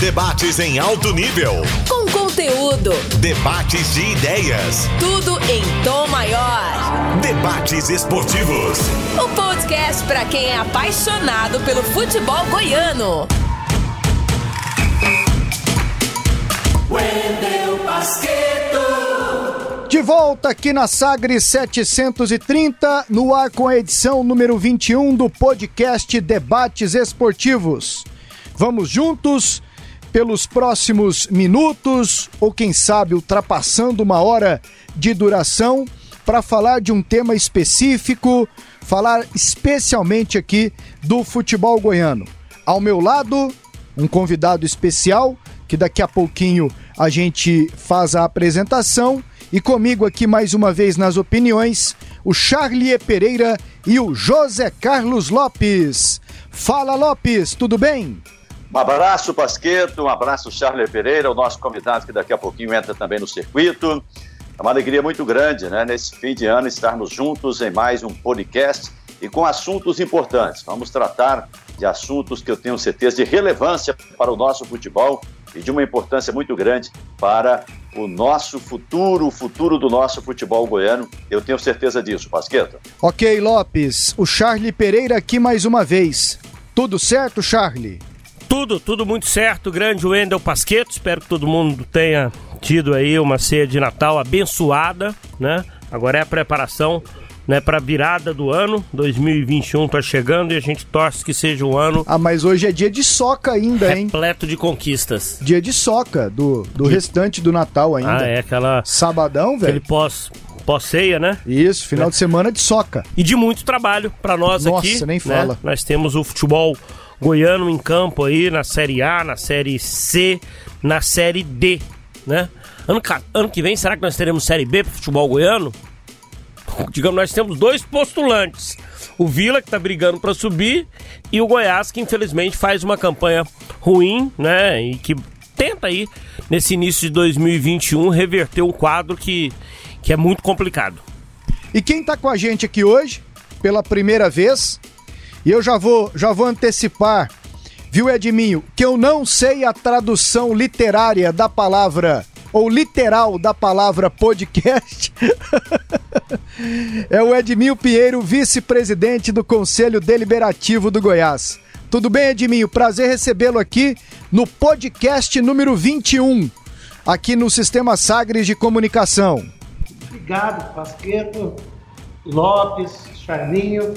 Debates em alto nível. Com conteúdo. Debates de ideias. Tudo em tom maior. Debates esportivos. O podcast para quem é apaixonado pelo futebol goiano. Wendel Basqueto. De volta aqui na Sagres 730, no ar com a edição número 21 do podcast Debates Esportivos. Vamos juntos pelos próximos minutos, ou quem sabe ultrapassando uma hora de duração, para falar de um tema específico, falar especialmente aqui do futebol goiano. Ao meu lado, um convidado especial, que daqui a pouquinho a gente faz a apresentação. E comigo aqui mais uma vez nas opiniões, o Charlie Pereira e o José Carlos Lopes. Fala Lopes, tudo bem? Um abraço, Pasqueto, um abraço, Charles Pereira, o nosso convidado que daqui a pouquinho entra também no circuito. É uma alegria muito grande, né, nesse fim de ano, estarmos juntos em mais um podcast e com assuntos importantes. Vamos tratar de assuntos que eu tenho certeza de relevância para o nosso futebol e de uma importância muito grande para o nosso futuro, o futuro do nosso futebol goiano. Eu tenho certeza disso, Pasqueta. Ok, Lopes. O Charlie Pereira aqui mais uma vez. Tudo certo, Charlie? Tudo, tudo muito certo. Grande Wendel Pasqueto. Espero que todo mundo tenha tido aí uma ceia de Natal abençoada, né? Agora é a preparação né, para a virada do ano. 2021 tá chegando e a gente torce que seja um ano. Ah, mas hoje é dia de soca ainda, hein? Repleto de conquistas. Dia de soca do, do restante do Natal ainda. Ah, é aquela. Sabadão, velho. Aquele pós. Pós-ceia, né? Isso, final é. de semana de soca. E de muito trabalho para nós Nossa, aqui. Nossa, nem né? fala. Nós temos o futebol goiano em campo aí na Série A, na Série C, na Série D, né? Ano, ano que vem, será que nós teremos Série B pro futebol goiano? Digamos, nós temos dois postulantes. O Vila, que tá brigando para subir, e o Goiás, que infelizmente faz uma campanha ruim, né? E que tenta aí, nesse início de 2021, reverter um quadro que, que é muito complicado. E quem tá com a gente aqui hoje, pela primeira vez, e eu já vou, já vou antecipar, viu, Edminho, que eu não sei a tradução literária da palavra, ou literal da palavra podcast. é o Edminho Pinheiro, vice-presidente do Conselho Deliberativo do Goiás. Tudo bem, Edminho? Prazer recebê-lo aqui no podcast número 21, aqui no Sistema Sagres de Comunicação. Obrigado, Pasqueto, Lopes, Charlinho.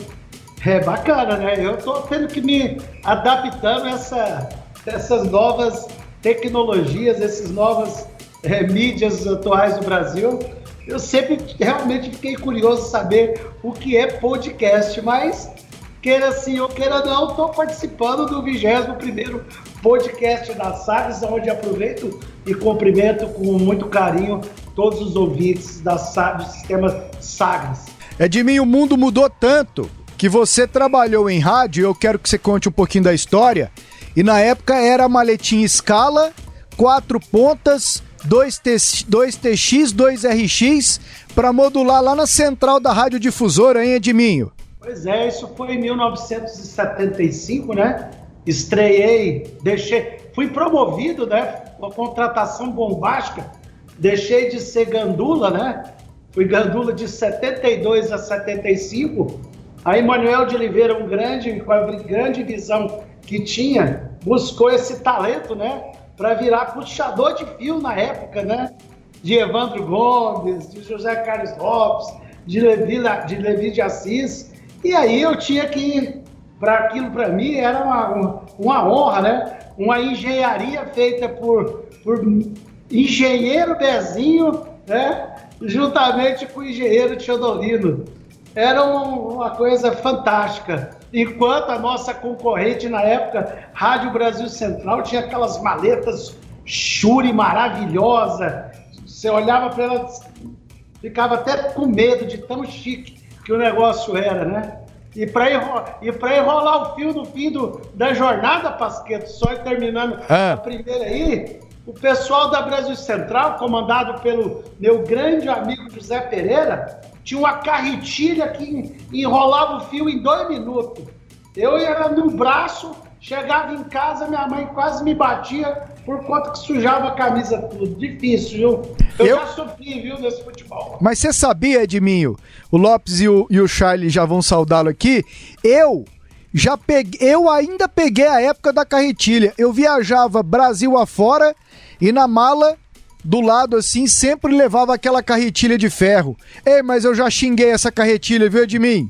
É bacana, né? Eu tô tendo que me adaptando a essa, essas novas tecnologias, essas novas é, mídias atuais do Brasil. Eu sempre realmente fiquei curioso saber o que é podcast, mas queira sim ou queira não, estou participando do 21 podcast da Sagres, onde aproveito e cumprimento com muito carinho todos os ouvintes da, do sistema Sagres. Edminho, o mundo mudou tanto que você trabalhou em rádio, eu quero que você conte um pouquinho da história. E na época era maletinha escala, quatro pontas, 2TX, 2RX para modular lá na central da radiodifusora, hein, Edminho? Pois é, isso foi em 1975, né? Estreiei, deixei, fui promovido, né? Uma contratação bombástica, deixei de ser gandula, né? Fui gandula de 72 a 75 Aí Manuel de Oliveira, um grande, com a grande visão que tinha, buscou esse talento, né? Para virar puxador de fio na época, né? De Evandro Gomes, de José Carlos Lopes, de Levi, de Levi de Assis. E aí eu tinha que, para aquilo para mim, era uma, uma honra, né? Uma engenharia feita por, por engenheiro Bezinho, né? Juntamente com o engenheiro Teodorino era uma coisa fantástica. Enquanto a nossa concorrente na época, Rádio Brasil Central, tinha aquelas maletas Shure maravilhosa. Você olhava para ela, ficava até com medo de tão chique que o negócio era, né? E para enrolar, enrolar o fio no fim do, da jornada, Pasqueto, só terminando ah. a primeira aí, o pessoal da Brasil Central, comandado pelo meu grande amigo José Pereira, tinha uma carretilha que enrolava o fio em dois minutos. Eu era no braço, chegava em casa, minha mãe quase me batia por conta que sujava a camisa tudo. Difícil, viu? Eu, eu... já sofri, viu, nesse futebol. Mas você sabia, Edminho? O Lopes e o, e o Charlie já vão saudá-lo aqui. Eu já peguei, eu ainda peguei a época da carretilha. Eu viajava Brasil afora e na mala do lado assim sempre levava aquela carretilha de ferro. Ei, mas eu já xinguei essa carretilha, viu, Edmin?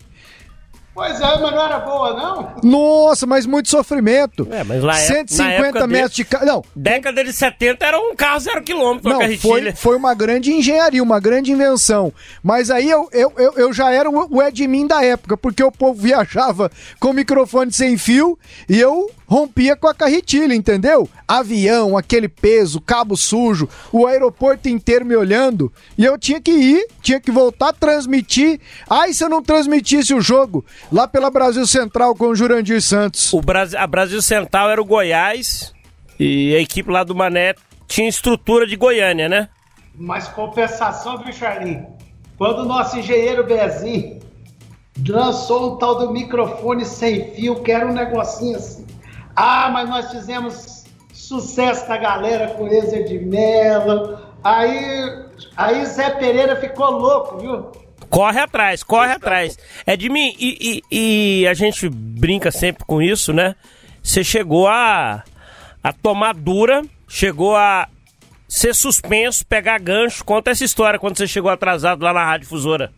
Pois é, mas não era boa, não? Nossa, mas muito sofrimento. É, mas lá 150 é, metros de, de Não. Década de 70 era um carro zero quilômetro não, foi, foi uma grande engenharia, uma grande invenção. Mas aí eu, eu, eu, eu já era o Edmin da época, porque o povo viajava com microfone sem fio e eu rompia com a carretilha, entendeu? Avião, aquele peso, cabo sujo, o aeroporto inteiro me olhando. E eu tinha que ir, tinha que voltar a transmitir. Ai, se eu não transmitisse o jogo lá pela Brasil Central com o Jurandir Santos. O Brasil, a Brasil Central era o Goiás e a equipe lá do Mané tinha estrutura de Goiânia, né? Mas compensação, viu, Charlinho? Quando o nosso engenheiro Bezinho lançou um tal do microfone sem fio, que era um negocinho assim. Ah, mas nós fizemos sucesso da galera com Ezer de Mello. Aí, aí Zé Pereira ficou louco, viu? Corre atrás, corre atrás. É de mim, e, e, e, a gente brinca sempre com isso, né? Você chegou a, a tomar dura, chegou a ser suspenso, pegar gancho. Conta essa história quando você chegou atrasado lá na Rádio Fusora.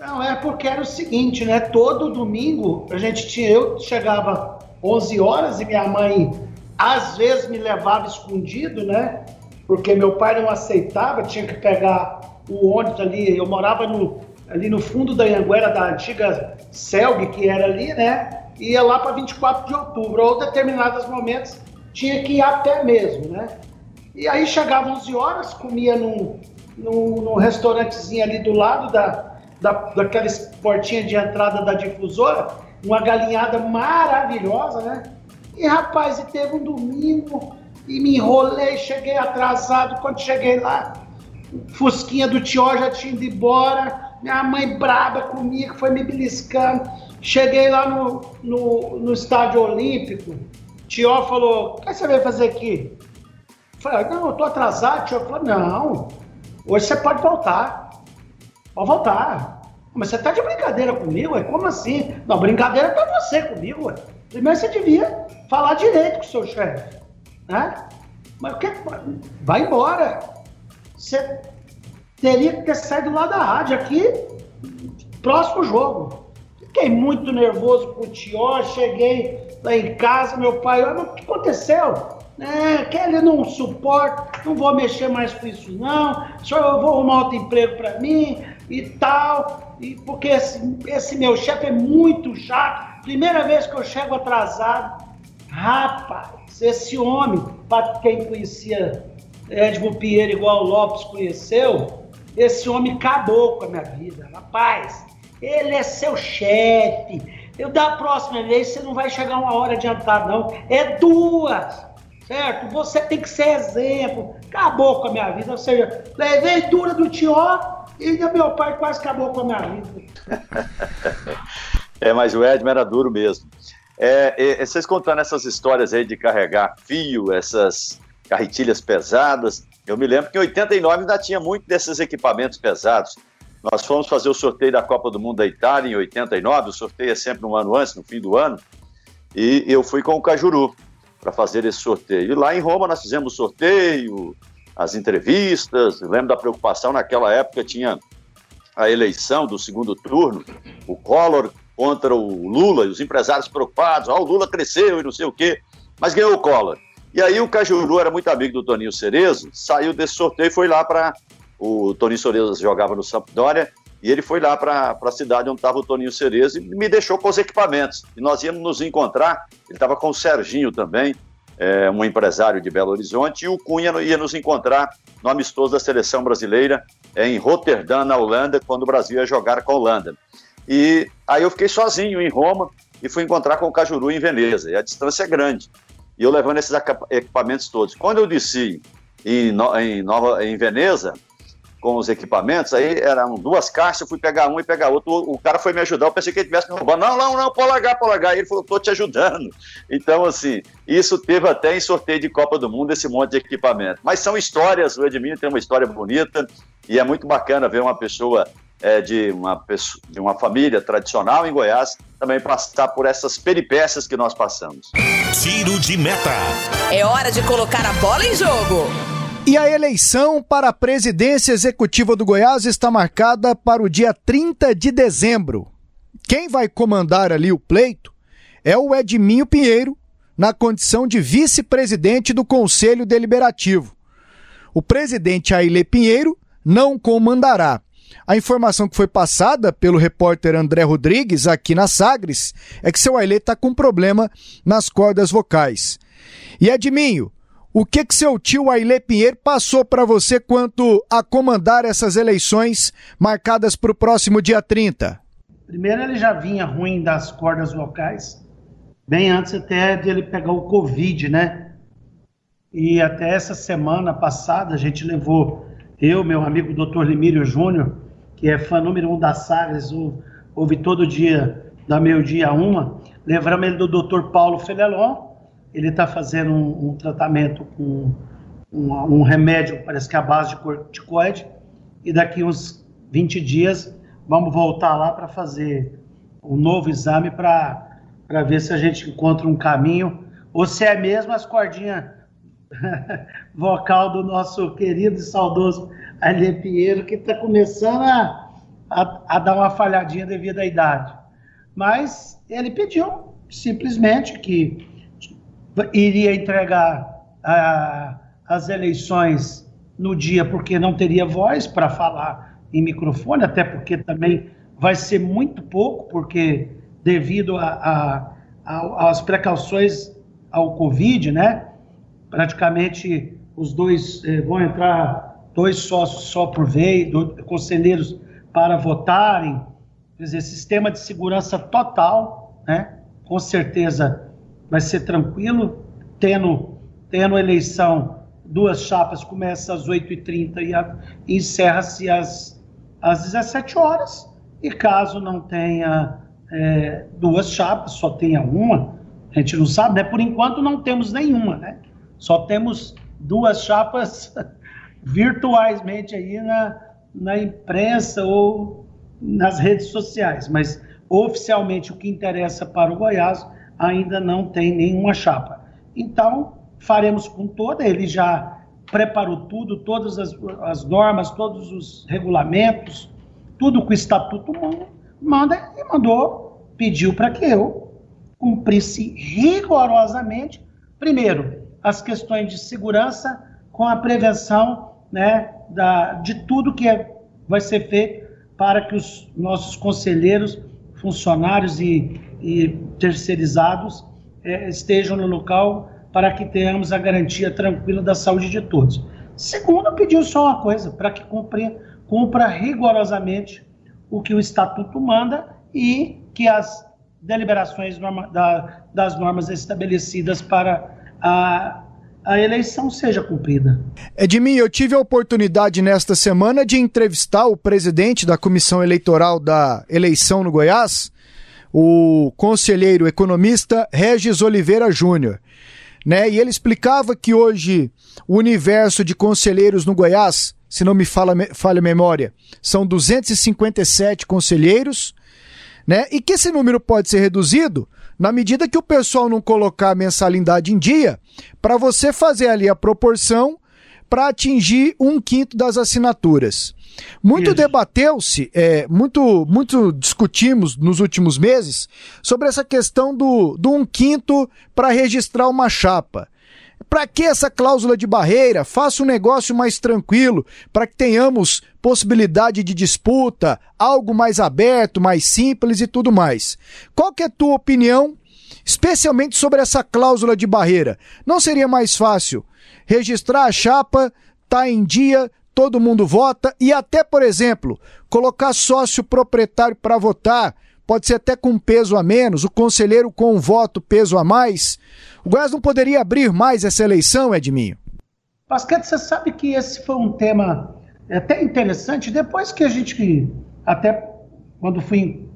Não, é porque era o seguinte, né? Todo domingo a gente tinha, eu chegava 11 horas e minha mãe às vezes me levava escondido, né? Porque meu pai não aceitava, tinha que pegar o ônibus ali. Eu morava no, ali no fundo da Anguera, da antiga Selg, que era ali, né? Ia lá para 24 de outubro, ou determinados momentos tinha que ir a pé mesmo, né? E aí chegava 11 horas, comia num, num, num restaurantezinho ali do lado da, da, daquela portinha de entrada da difusora uma galinhada maravilhosa, né? E rapaz, e teve um domingo e me enrolei, cheguei atrasado. Quando cheguei lá, Fusquinha do Tió já tinha ido embora. Minha mãe braba comigo, foi me beliscando. Cheguei lá no, no, no estádio olímpico. Tió falou: O que você veio fazer aqui? falei: Não, eu tô atrasado. Tió falou: Não, hoje você pode voltar. Pode voltar. Mas você tá de brincadeira comigo, ué? Como assim? Não, brincadeira tá você comigo, ué. Primeiro você devia falar direito com o seu chefe, né? Mas o que? Vai embora. Você teria que ter saído lá da rádio aqui, próximo jogo. Fiquei muito nervoso com o Tió, cheguei lá em casa, meu pai, olha, o que aconteceu? É, que ele não suporta, não vou mexer mais com isso não, só eu vou arrumar outro emprego para mim e tal. E porque esse, esse meu chefe é muito chato. Primeira vez que eu chego atrasado. Rapaz, esse homem, para quem conhecia Edmo Pinheiro igual o Lopes conheceu, esse homem acabou com a minha vida. Rapaz, ele é seu chefe. Eu da próxima vez você não vai chegar uma hora adiantado, não. É duas. Certo? Você tem que ser exemplo. Acabou com a minha vida. Ou seja, levei dura do Tió e meu pai quase acabou com a minha vida. é, mas o Edmo era duro mesmo. É, é, vocês contando essas histórias aí de carregar fio, essas carretilhas pesadas, eu me lembro que em 89 ainda tinha muito desses equipamentos pesados. Nós fomos fazer o sorteio da Copa do Mundo da Itália em 89, o sorteio é sempre um ano antes, no fim do ano, e eu fui com o Cajuru para fazer esse sorteio. E lá em Roma nós fizemos o sorteio, as entrevistas, lembro da preocupação, naquela época tinha a eleição do segundo turno, o Collor contra o Lula, e os empresários preocupados, ah, o Lula cresceu e não sei o quê, mas ganhou o Collor. E aí o Cajuru era muito amigo do Toninho Cerezo, saiu desse sorteio e foi lá para... O Toninho Cerezo jogava no Sampdoria, e ele foi lá para a cidade onde estava o Toninho Cerezo e me deixou com os equipamentos. E nós íamos nos encontrar, ele estava com o Serginho também, é, um empresário de Belo Horizonte, e o Cunha ia nos encontrar no amistoso da seleção brasileira em Roterdã, na Holanda, quando o Brasil ia jogar com a Holanda. E aí eu fiquei sozinho em Roma e fui encontrar com o Cajuru em Veneza, e a distância é grande. E eu levando esses equipamentos todos. Quando eu desci em, em, Nova, em Veneza, com os equipamentos, aí eram duas caixas, eu fui pegar um e pegar outro. O, cara foi me ajudar, eu pensei que ele tivesse me roubando. Não, não, não, pode largar, pode largar. E ele falou, tô te ajudando. Então, assim, isso teve até em sorteio de Copa do Mundo, esse monte de equipamento. Mas são histórias, o Edmilson tem uma história bonita e é muito bacana ver uma pessoa é, de, uma pessoa, de uma família tradicional em Goiás também passar por essas peripécias que nós passamos. Tiro de meta. É hora de colocar a bola em jogo. E a eleição para a presidência executiva do Goiás está marcada para o dia 30 de dezembro. Quem vai comandar ali o pleito é o Edminho Pinheiro, na condição de vice-presidente do Conselho Deliberativo. O presidente Aile Pinheiro não comandará. A informação que foi passada pelo repórter André Rodrigues aqui na Sagres é que seu Aile está com problema nas cordas vocais. E Edminho, o que que seu tio Aile Pinheiro passou para você quanto a comandar essas eleições marcadas para o próximo dia 30? Primeiro ele já vinha ruim das cordas vocais, bem antes até de ele pegar o Covid, né? E até essa semana passada a gente levou eu, meu amigo Dr. Limírio Júnior, que é fã número um da Sagres, ouve todo dia, da meio-dia a uma, levamos ele do Dr. Paulo Felelon, ele está fazendo um, um, tratamento com um, um, remédio, parece que é a base de corticoide, e daqui uns 20 dias vamos voltar lá para fazer um novo exame para ver se a gente encontra um caminho, ou se é mesmo as cordinhas vocal do nosso querido e saudoso Alê Pinheiro, que está começando a, a, a dar uma falhadinha devido à idade. Mas ele pediu simplesmente que iria entregar a, as eleições no dia porque não teria voz para falar em microfone, até porque também vai ser muito pouco, porque devido às precauções ao Covid, né? Praticamente os dois eh, vão entrar dois sócios só por vez, do, conselheiros para votarem, quer dizer, sistema de segurança total, né? Com certeza vai ser tranquilo, tendo, tendo eleição, duas chapas, começa às 8h30 e encerra-se às, às 17 horas. E caso não tenha é, duas chapas, só tenha uma, a gente não sabe, né? Por enquanto não temos nenhuma, né? Só temos duas chapas virtualmente aí na, na imprensa ou nas redes sociais, mas oficialmente o que interessa para o Goiás ainda não tem nenhuma chapa. Então, faremos com toda, ele já preparou tudo, todas as, as normas, todos os regulamentos, tudo que o estatuto manda, manda e mandou, pediu para que eu cumprisse rigorosamente, primeiro, as questões de segurança com a prevenção né, da, de tudo que é, vai ser feito para que os nossos conselheiros, funcionários e e terceirizados é, estejam no local para que tenhamos a garantia tranquila da saúde de todos. Segundo, pediu só uma coisa, para que cumpra, cumpra rigorosamente o que o Estatuto manda e que as deliberações norma, da, das normas estabelecidas para a, a eleição seja cumprida. Edmir, eu tive a oportunidade nesta semana de entrevistar o presidente da comissão eleitoral da eleição no Goiás, o conselheiro economista Regis Oliveira Júnior. Né? E ele explicava que hoje o universo de conselheiros no Goiás, se não me fala, falha a memória, são 257 conselheiros, né? E que esse número pode ser reduzido na medida que o pessoal não colocar a mensalidade em dia, para você fazer ali a proporção para atingir um quinto das assinaturas. Muito debateu-se, é, muito, muito discutimos nos últimos meses sobre essa questão do, do um quinto para registrar uma chapa. Para que essa cláusula de barreira? Faça um negócio mais tranquilo, para que tenhamos possibilidade de disputa, algo mais aberto, mais simples e tudo mais. Qual que é a tua opinião, especialmente sobre essa cláusula de barreira? Não seria mais fácil registrar a chapa, tá em dia, todo mundo vota e até, por exemplo, colocar sócio proprietário para votar, pode ser até com peso a menos, o conselheiro com um voto peso a mais. O Goiás não poderia abrir mais essa eleição, Edminho? Pasquete, você sabe que esse foi um tema é até interessante, depois que a gente, até quando fui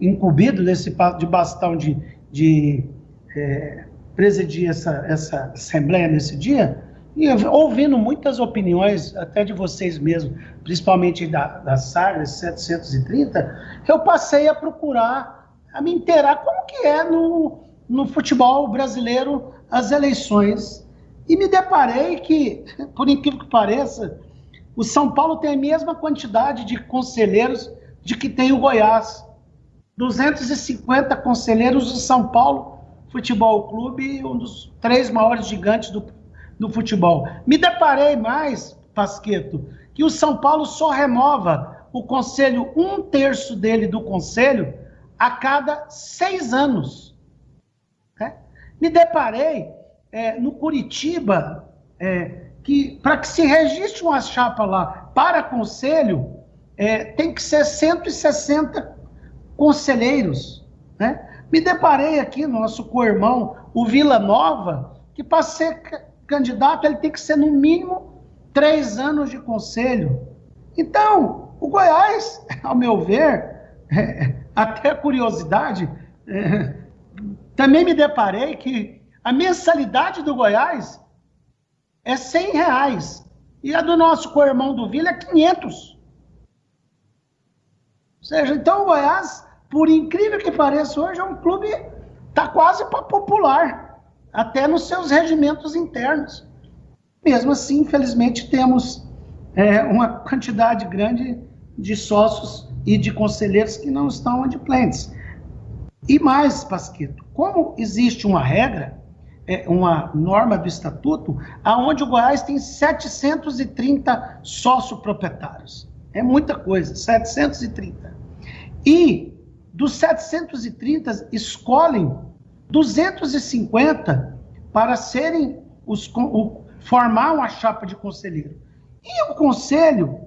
incumbido desse de bastão de, de é, presidir essa, essa assembleia nesse dia, e ouvindo muitas opiniões, até de vocês mesmos, principalmente da, da Sagres 730, eu passei a procurar, a me inteirar como que é no, no futebol brasileiro as eleições. E me deparei que, por incrível que pareça, o São Paulo tem a mesma quantidade de conselheiros de que tem o Goiás. 250 conselheiros do São Paulo Futebol Clube, um dos três maiores gigantes do, do futebol. Me deparei mais, Pasqueto, que o São Paulo só renova o conselho, um terço dele do conselho, a cada seis anos. Né? Me deparei é, no Curitiba, é, que para que se registre uma chapa lá para conselho, é, tem que ser 160 conselheiros. Né? Me deparei aqui, nosso co-irmão, o Vila Nova, que para ser candidato ele tem que ser no mínimo três anos de conselho. Então, o Goiás, ao meu ver, é, até curiosidade, é, também me deparei que a mensalidade do Goiás é 100 reais e a do nosso co-irmão do Vila é 500. Ou seja, então o Goiás, por incrível que pareça, hoje é um clube está quase para popular, até nos seus regimentos internos. Mesmo assim, infelizmente, temos é, uma quantidade grande de sócios e de conselheiros que não estão adimplentes. E mais, Pasquito, como existe uma regra, é, uma norma do estatuto, aonde o Goiás tem 730 sócios proprietários. É muita coisa, 730. E dos 730 escolhem 250 para serem os, o, formar uma chapa de conselheiro. E o conselho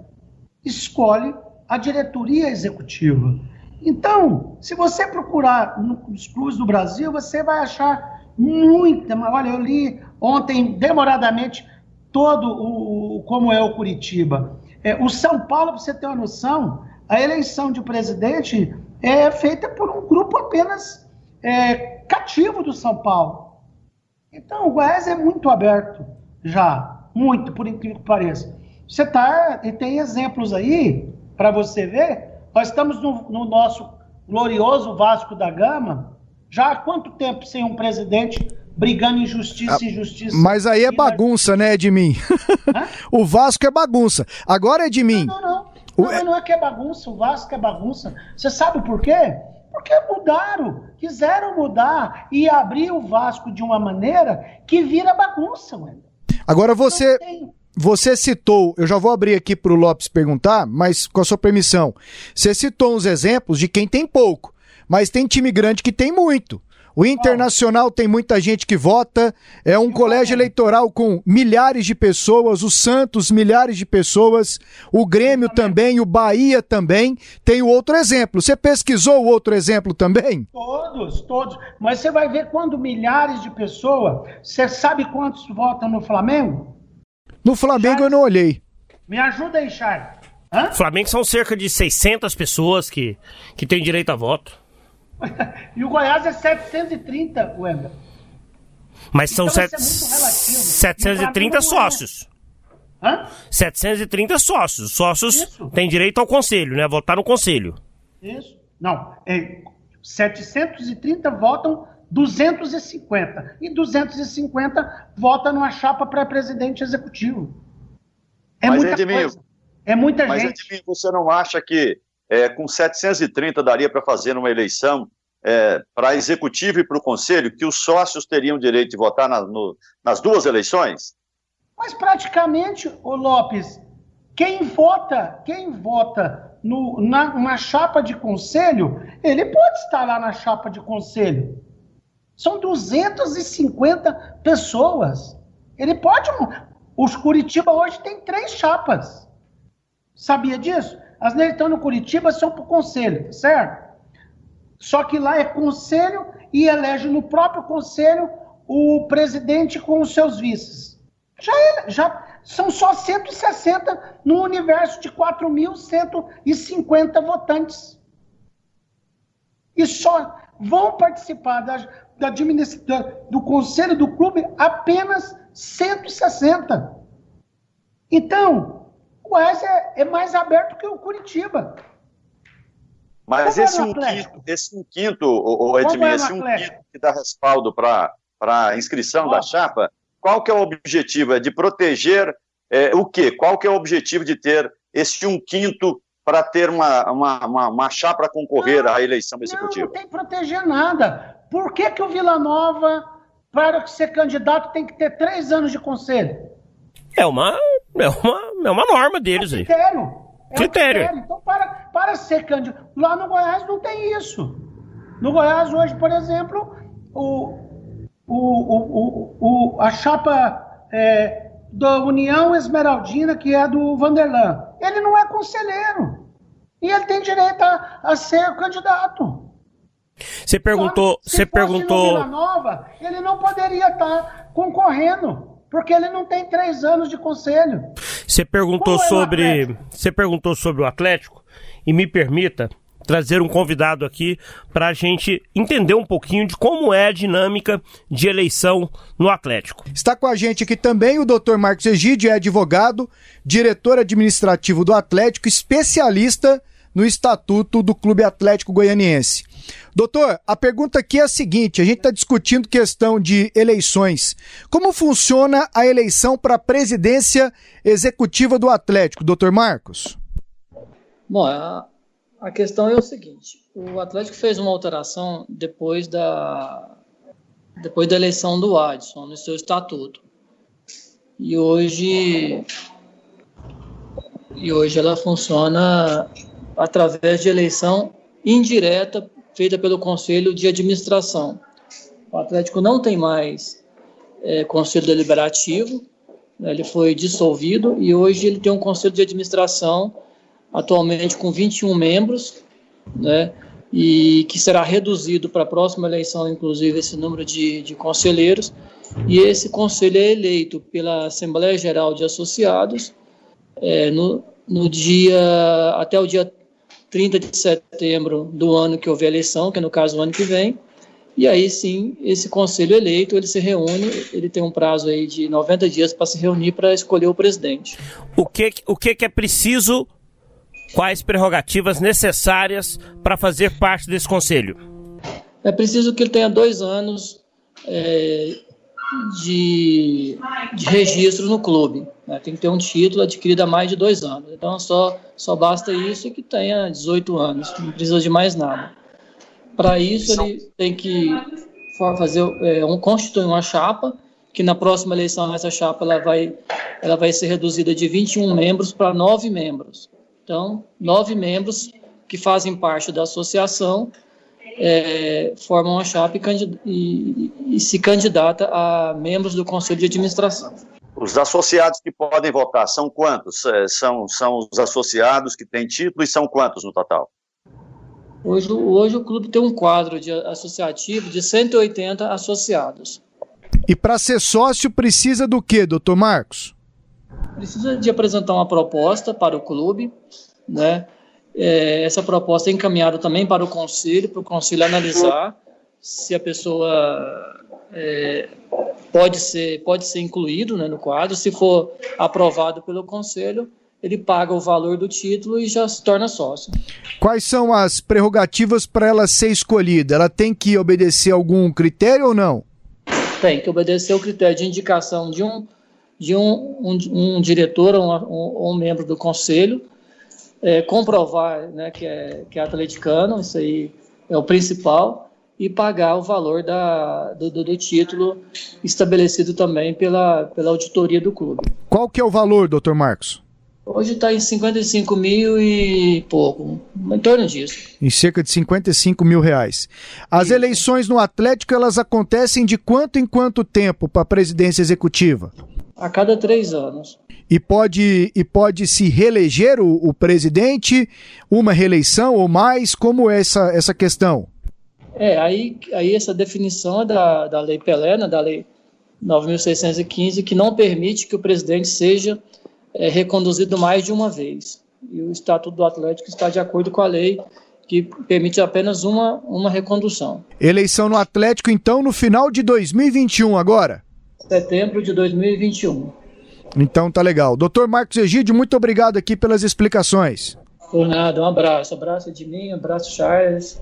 escolhe a diretoria executiva. Então, se você procurar nos clubes do Brasil, você vai achar muita. Olha, eu li ontem demoradamente todo o como é o Curitiba. É, o São Paulo, para você ter uma noção, a eleição de presidente é feita por um grupo apenas é, cativo do São Paulo. Então, o Goiás é muito aberto já, muito, por incrível que pareça. Você tá, e tem exemplos aí para você ver. Nós estamos no, no, nosso glorioso Vasco da Gama, já há quanto tempo sem um presidente brigando em justiça e injustiça? Mas aí é bagunça, né, Edmin? o Vasco é bagunça. Agora, Edmin. Não, não, não. Não, mas não é que é bagunça, o Vasco é bagunça. Você sabe por quê? Porque mudaram, quiseram mudar e abrir o Vasco de uma maneira que vira bagunça, mano. Agora você. Você citou, eu já vou abrir aqui para o Lopes perguntar, mas com a sua permissão. Você citou uns exemplos de quem tem pouco, mas tem time grande que tem muito. O Internacional tem muita gente que vota, é um colégio eleitoral com milhares de pessoas, o Santos, milhares de pessoas, o Grêmio também, o Bahia também. Tem o outro exemplo. Você pesquisou o outro exemplo também? Todos, todos. Mas você vai ver quando milhares de pessoas, você sabe quantos votam no Flamengo? No Flamengo Charles, eu não olhei. Me ajuda aí, Charles. Hã? Flamengo são cerca de 600 pessoas que, que têm direito a voto. e o Goiás é 730, Wendel. Mas então, são set... 730 é sócios. Hã? 730 sócios. Sócios Isso. têm direito ao conselho, né? Votar no conselho. Isso. Não, é, 730 votam 250. E 250 votam numa chapa para presidente executivo. É Mas, muita Edmil, coisa. É muita mas, gente. Edmil, você não acha que é, com 730 daria para fazer numa eleição é, para executivo e para o conselho, que os sócios teriam direito de votar na, no, nas duas eleições? Mas praticamente, o Lopes, quem vota, quem vota no, na, na chapa de conselho, ele pode estar lá na chapa de conselho. São 250 pessoas. Ele pode. Os Curitiba hoje tem três chapas. Sabia disso? As leis estão no Curitiba são para o conselho, certo? Só que lá é conselho e elege no próprio conselho o presidente com os seus vices. Já, já são só 160 no universo de 4.150 votantes. E só vão participar da, da, do conselho do clube apenas 160. Então, Goiás é, é mais aberto que o Curitiba. Mas esse um, quinto, esse um quinto, o, Edmir, esse um quinto que dá respaldo para a inscrição da chapa, qual que é o objetivo? É de proteger é, o quê? Qual que é o objetivo de ter esse um quinto para ter uma, uma, uma, uma chapa para concorrer não, à eleição executiva? Não, não tem que proteger nada. Por que, que o Vila Nova, para ser candidato, tem que ter três anos de conselho? É uma, é uma, é uma norma deles é aí. Critério. É critério. critério. Então, para, para ser candidato. Lá no Goiás não tem isso. No Goiás, hoje, por exemplo, o, o, o, o, a chapa é, da União Esmeraldina, que é do Vanderlan, ele não é conselheiro. E ele tem direito a, a ser candidato. Você perguntou. Você perguntou. Vila Nova, ele não poderia estar concorrendo, porque ele não tem três anos de conselho. Você perguntou é sobre. Você perguntou sobre o Atlético e me permita trazer um convidado aqui para a gente entender um pouquinho de como é a dinâmica de eleição no Atlético. Está com a gente aqui também o Dr. Marcos Egídio, é advogado, diretor administrativo do Atlético, especialista no estatuto do Clube Atlético Goianiense. Doutor, a pergunta aqui é a seguinte: a gente está discutindo questão de eleições. Como funciona a eleição para a presidência executiva do Atlético, doutor Marcos? Bom, a, a questão é o seguinte: o Atlético fez uma alteração depois da, depois da eleição do Adson no seu estatuto. E hoje, e hoje ela funciona através de eleição indireta feita pelo Conselho de Administração. O Atlético não tem mais é, Conselho Deliberativo, né, ele foi dissolvido e hoje ele tem um Conselho de Administração, atualmente com 21 membros, né, e que será reduzido para a próxima eleição, inclusive, esse número de, de conselheiros. E esse conselho é eleito pela Assembleia Geral de Associados é, no, no dia até o dia 30 de setembro do ano que houver eleição, que é no caso o ano que vem, e aí sim, esse conselho eleito, ele se reúne, ele tem um prazo aí de 90 dias para se reunir para escolher o presidente. O que, o que, que é preciso, quais prerrogativas necessárias para fazer parte desse conselho? É preciso que ele tenha dois anos é, de, de registro no clube. Né? Tem que ter um título adquirido há mais de dois anos. Então só, só basta isso e que tenha 18 anos, não precisa de mais nada. Para isso ele tem que fazer é, um constituir uma chapa que na próxima eleição essa chapa ela vai ela vai ser reduzida de 21 membros para 9 membros. Então, nove membros que fazem parte da associação é, formam a chapa e, e, e, se candidata a membros do Conselho de Administração. Os associados que podem votar são quantos? É, são, são os associados que têm título e são quantos no total? Hoje, hoje o clube tem um quadro de associativo de 180 associados. E para ser sócio precisa do que, doutor Marcos? Precisa de apresentar uma proposta para o clube, né? É, essa proposta é encaminhada também para o conselho, para o conselho analisar se a pessoa é, pode ser pode ser incluído né, no quadro. Se for aprovado pelo conselho, ele paga o valor do título e já se torna sócio. Quais são as prerrogativas para ela ser escolhida? Ela tem que obedecer algum critério ou não? Tem que obedecer o critério de indicação de um de um, um, um diretor ou um, um membro do conselho é, comprovar né, que, é, que é atleticano, isso aí é o principal, e pagar o valor da, do, do, título estabelecido também pela, pela auditoria do clube. Qual que é o valor, doutor Marcos? Hoje está em 55 mil e pouco, em torno disso. Em cerca de 55 mil reais. As Isso. eleições no Atlético, elas acontecem de quanto em quanto tempo para a presidência executiva? A cada três anos e pode, e pode se reeleger o, o presidente, uma reeleição ou mais? Como é essa, essa questão? É, aí, aí essa definição é da, da Lei Pelé, né, da lei, 9.615, que não permite que o presidente seja é, reconduzido mais de uma vez. E o Estatuto do Atlético está de acordo com a lei que permite apenas uma, uma recondução. Eleição no Atlético, então, no final de 2021 agora? Setembro de 2021. Então tá legal. Doutor Marcos Egídio, muito obrigado aqui pelas explicações. Por nada, um abraço. Abraço de mim, abraço Charles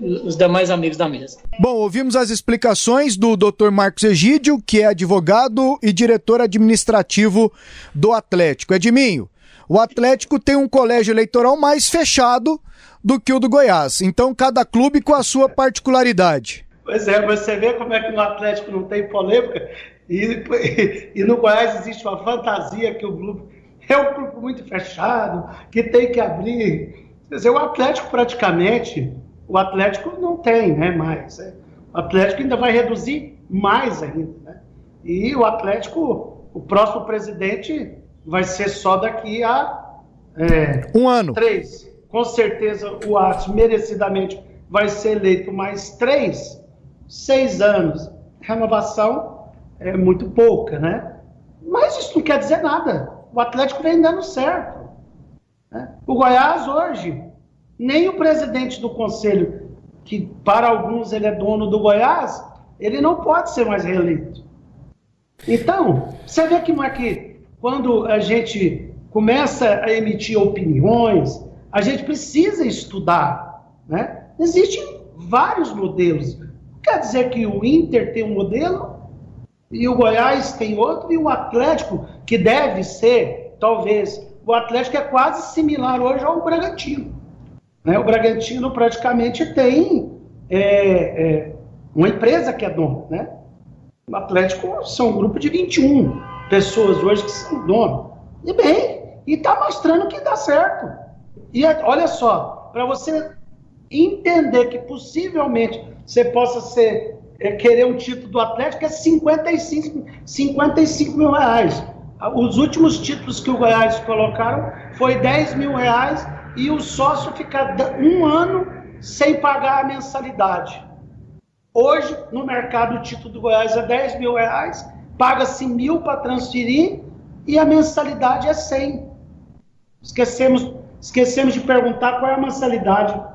os demais amigos da mesa. Bom, ouvimos as explicações do Dr. Marcos Egídio, que é advogado e diretor administrativo do Atlético. Edminho, o Atlético tem um colégio eleitoral mais fechado do que o do Goiás. Então, cada clube com a sua particularidade. Pois é, você vê como é que no Atlético não tem polêmica e, e, e no Goiás existe uma fantasia que o grupo é um grupo muito fechado, que tem que abrir. Quer dizer, o Atlético praticamente o Atlético não tem né, mais. É. O Atlético ainda vai reduzir mais ainda. Né? E o Atlético, o próximo presidente vai ser só daqui a é, um ano. Três. Com certeza o Arce merecidamente vai ser eleito mais três, seis anos. Renovação é muito pouca, né? Mas isso não quer dizer nada. O Atlético vem dando certo. Né? O Goiás hoje nem o presidente do conselho, que para alguns ele é dono do Goiás, ele não pode ser mais reeleito. Então, você vê é que quando a gente começa a emitir opiniões, a gente precisa estudar. Né? Existem vários modelos. Quer dizer que o Inter tem um modelo e o Goiás tem outro, e o Atlético, que deve ser, talvez, o Atlético é quase similar hoje ao Bragantino. Né? O Bragantino praticamente tem é, é, uma empresa que é dono. Né? O Atlético são um grupo de 21 pessoas hoje que são donos. E bem, e está mostrando que dá certo. E olha só, para você entender que possivelmente você possa ser, é, querer um título do Atlético é 55, 55 mil reais. Os últimos títulos que o Goiás colocaram foi 10 mil reais e o sócio fica um ano sem pagar a mensalidade. Hoje, no mercado, o título do Goiás é 10 mil reais, paga-se mil para transferir e a mensalidade é 100. Esquecemos, esquecemos de perguntar qual é a mensalidade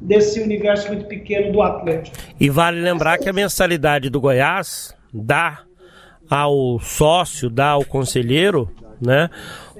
desse universo muito pequeno do Atlético. E vale lembrar que a mensalidade do Goiás dá ao sócio, dá ao conselheiro, né,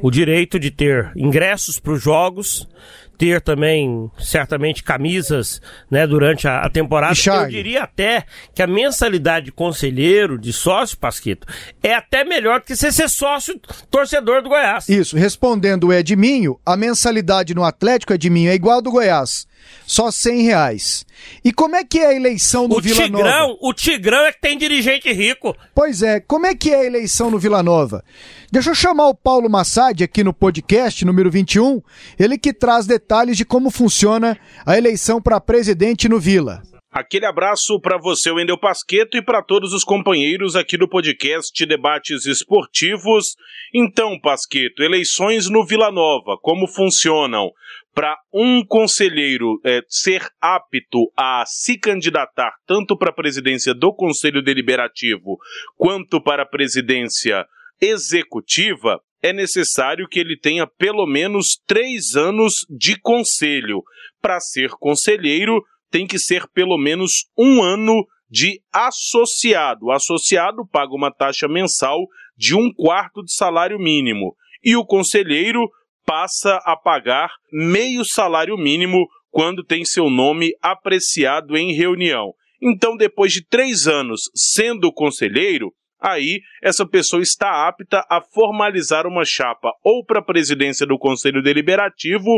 o direito de ter ingressos para os jogos, ter também, certamente, camisas né, durante a, a temporada. Eu diria até que a mensalidade de conselheiro, de sócio, Pasquito, é até melhor do que você ser sócio torcedor do Goiás. Isso, respondendo o Edminho, a mensalidade no Atlético, Edminho, é igual do Goiás só 100 reais. E como é que é a eleição no o Vila Tigrão, Nova? O Tigrão é que tem dirigente rico. Pois é, como é que é a eleição no Vila Nova? Deixa eu chamar o Paulo Massad aqui no podcast número 21, ele que traz detalhes de como funciona a eleição para presidente no Vila. Aquele abraço para você, Wendel Pasqueto, e para todos os companheiros aqui do podcast Debates Esportivos. Então, Pasqueto, eleições no Vila Nova, como funcionam? Para um conselheiro é, ser apto a se candidatar tanto para a presidência do Conselho Deliberativo quanto para a presidência executiva, é necessário que ele tenha pelo menos três anos de conselho. Para ser conselheiro, tem que ser pelo menos um ano de associado. O associado paga uma taxa mensal de um quarto de salário mínimo. E o conselheiro passa a pagar meio salário mínimo quando tem seu nome apreciado em reunião. Então, depois de três anos sendo conselheiro, aí essa pessoa está apta a formalizar uma chapa ou para a presidência do Conselho Deliberativo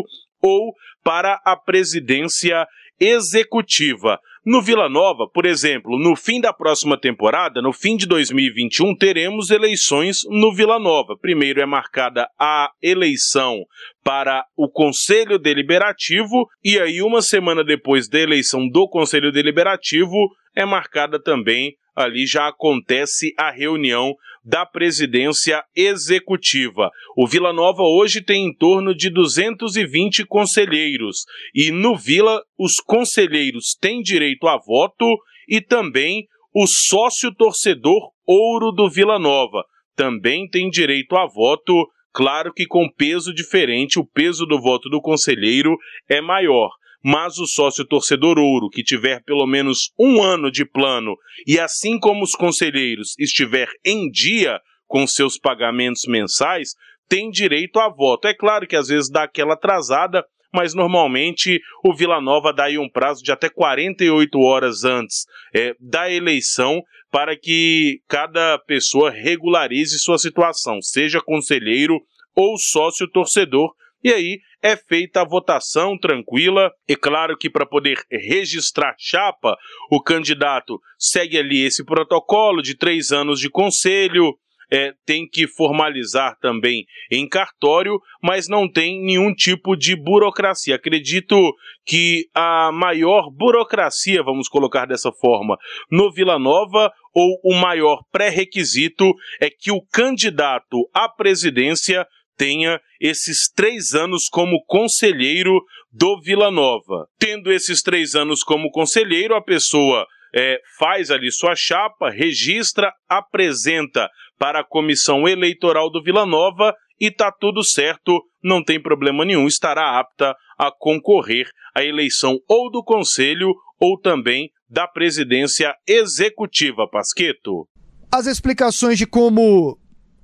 ou para a presidência executiva. No Vila Nova, por exemplo, no fim da próxima temporada, no fim de 2021, teremos eleições no Vila Nova. Primeiro é marcada a eleição para o Conselho Deliberativo, e aí, uma semana depois da eleição do Conselho Deliberativo, é marcada também ali já acontece a reunião da presidência executiva. O Vila Nova hoje tem em torno de 220 conselheiros e no Vila os conselheiros têm direito a voto e também o sócio torcedor ouro do Vila Nova. Também tem direito a voto, claro que com peso diferente, o peso do voto do conselheiro é maior mas o sócio torcedor ouro que tiver pelo menos um ano de plano e assim como os conselheiros estiver em dia com seus pagamentos mensais, tem direito a voto. É claro que às vezes dá aquela atrasada, mas normalmente o Vila Nova dá aí um prazo de até 48 horas antes é, da eleição para que cada pessoa regularize sua situação, seja conselheiro ou sócio torcedor, e aí é feita a votação tranquila. E claro que para poder registrar chapa, o candidato segue ali esse protocolo de três anos de conselho. É, tem que formalizar também em cartório, mas não tem nenhum tipo de burocracia. Acredito que a maior burocracia, vamos colocar dessa forma, no Vila Nova, ou o maior pré-requisito, é que o candidato à presidência tenha esses três anos como conselheiro do Vila Nova. Tendo esses três anos como conselheiro, a pessoa é, faz ali sua chapa, registra, apresenta para a comissão eleitoral do Vila Nova e tá tudo certo, não tem problema nenhum, estará apta a concorrer à eleição ou do conselho ou também da presidência executiva, Pasqueto. As explicações de como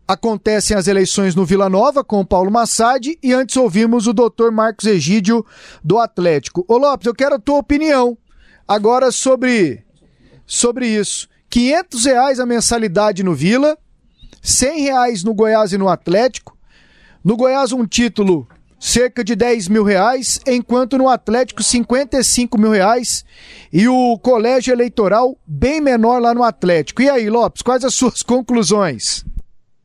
acontecem as eleições no Vila Nova com o Paulo Massad e antes ouvimos o doutor Marcos Egídio do Atlético. Ô Lopes, eu quero a tua opinião agora sobre, sobre isso. 500 reais a mensalidade no Vila, 100 reais no Goiás e no Atlético. No Goiás um título cerca de 10 mil reais, enquanto no Atlético 55 mil reais e o colégio eleitoral bem menor lá no Atlético. E aí, Lopes, quais as suas conclusões?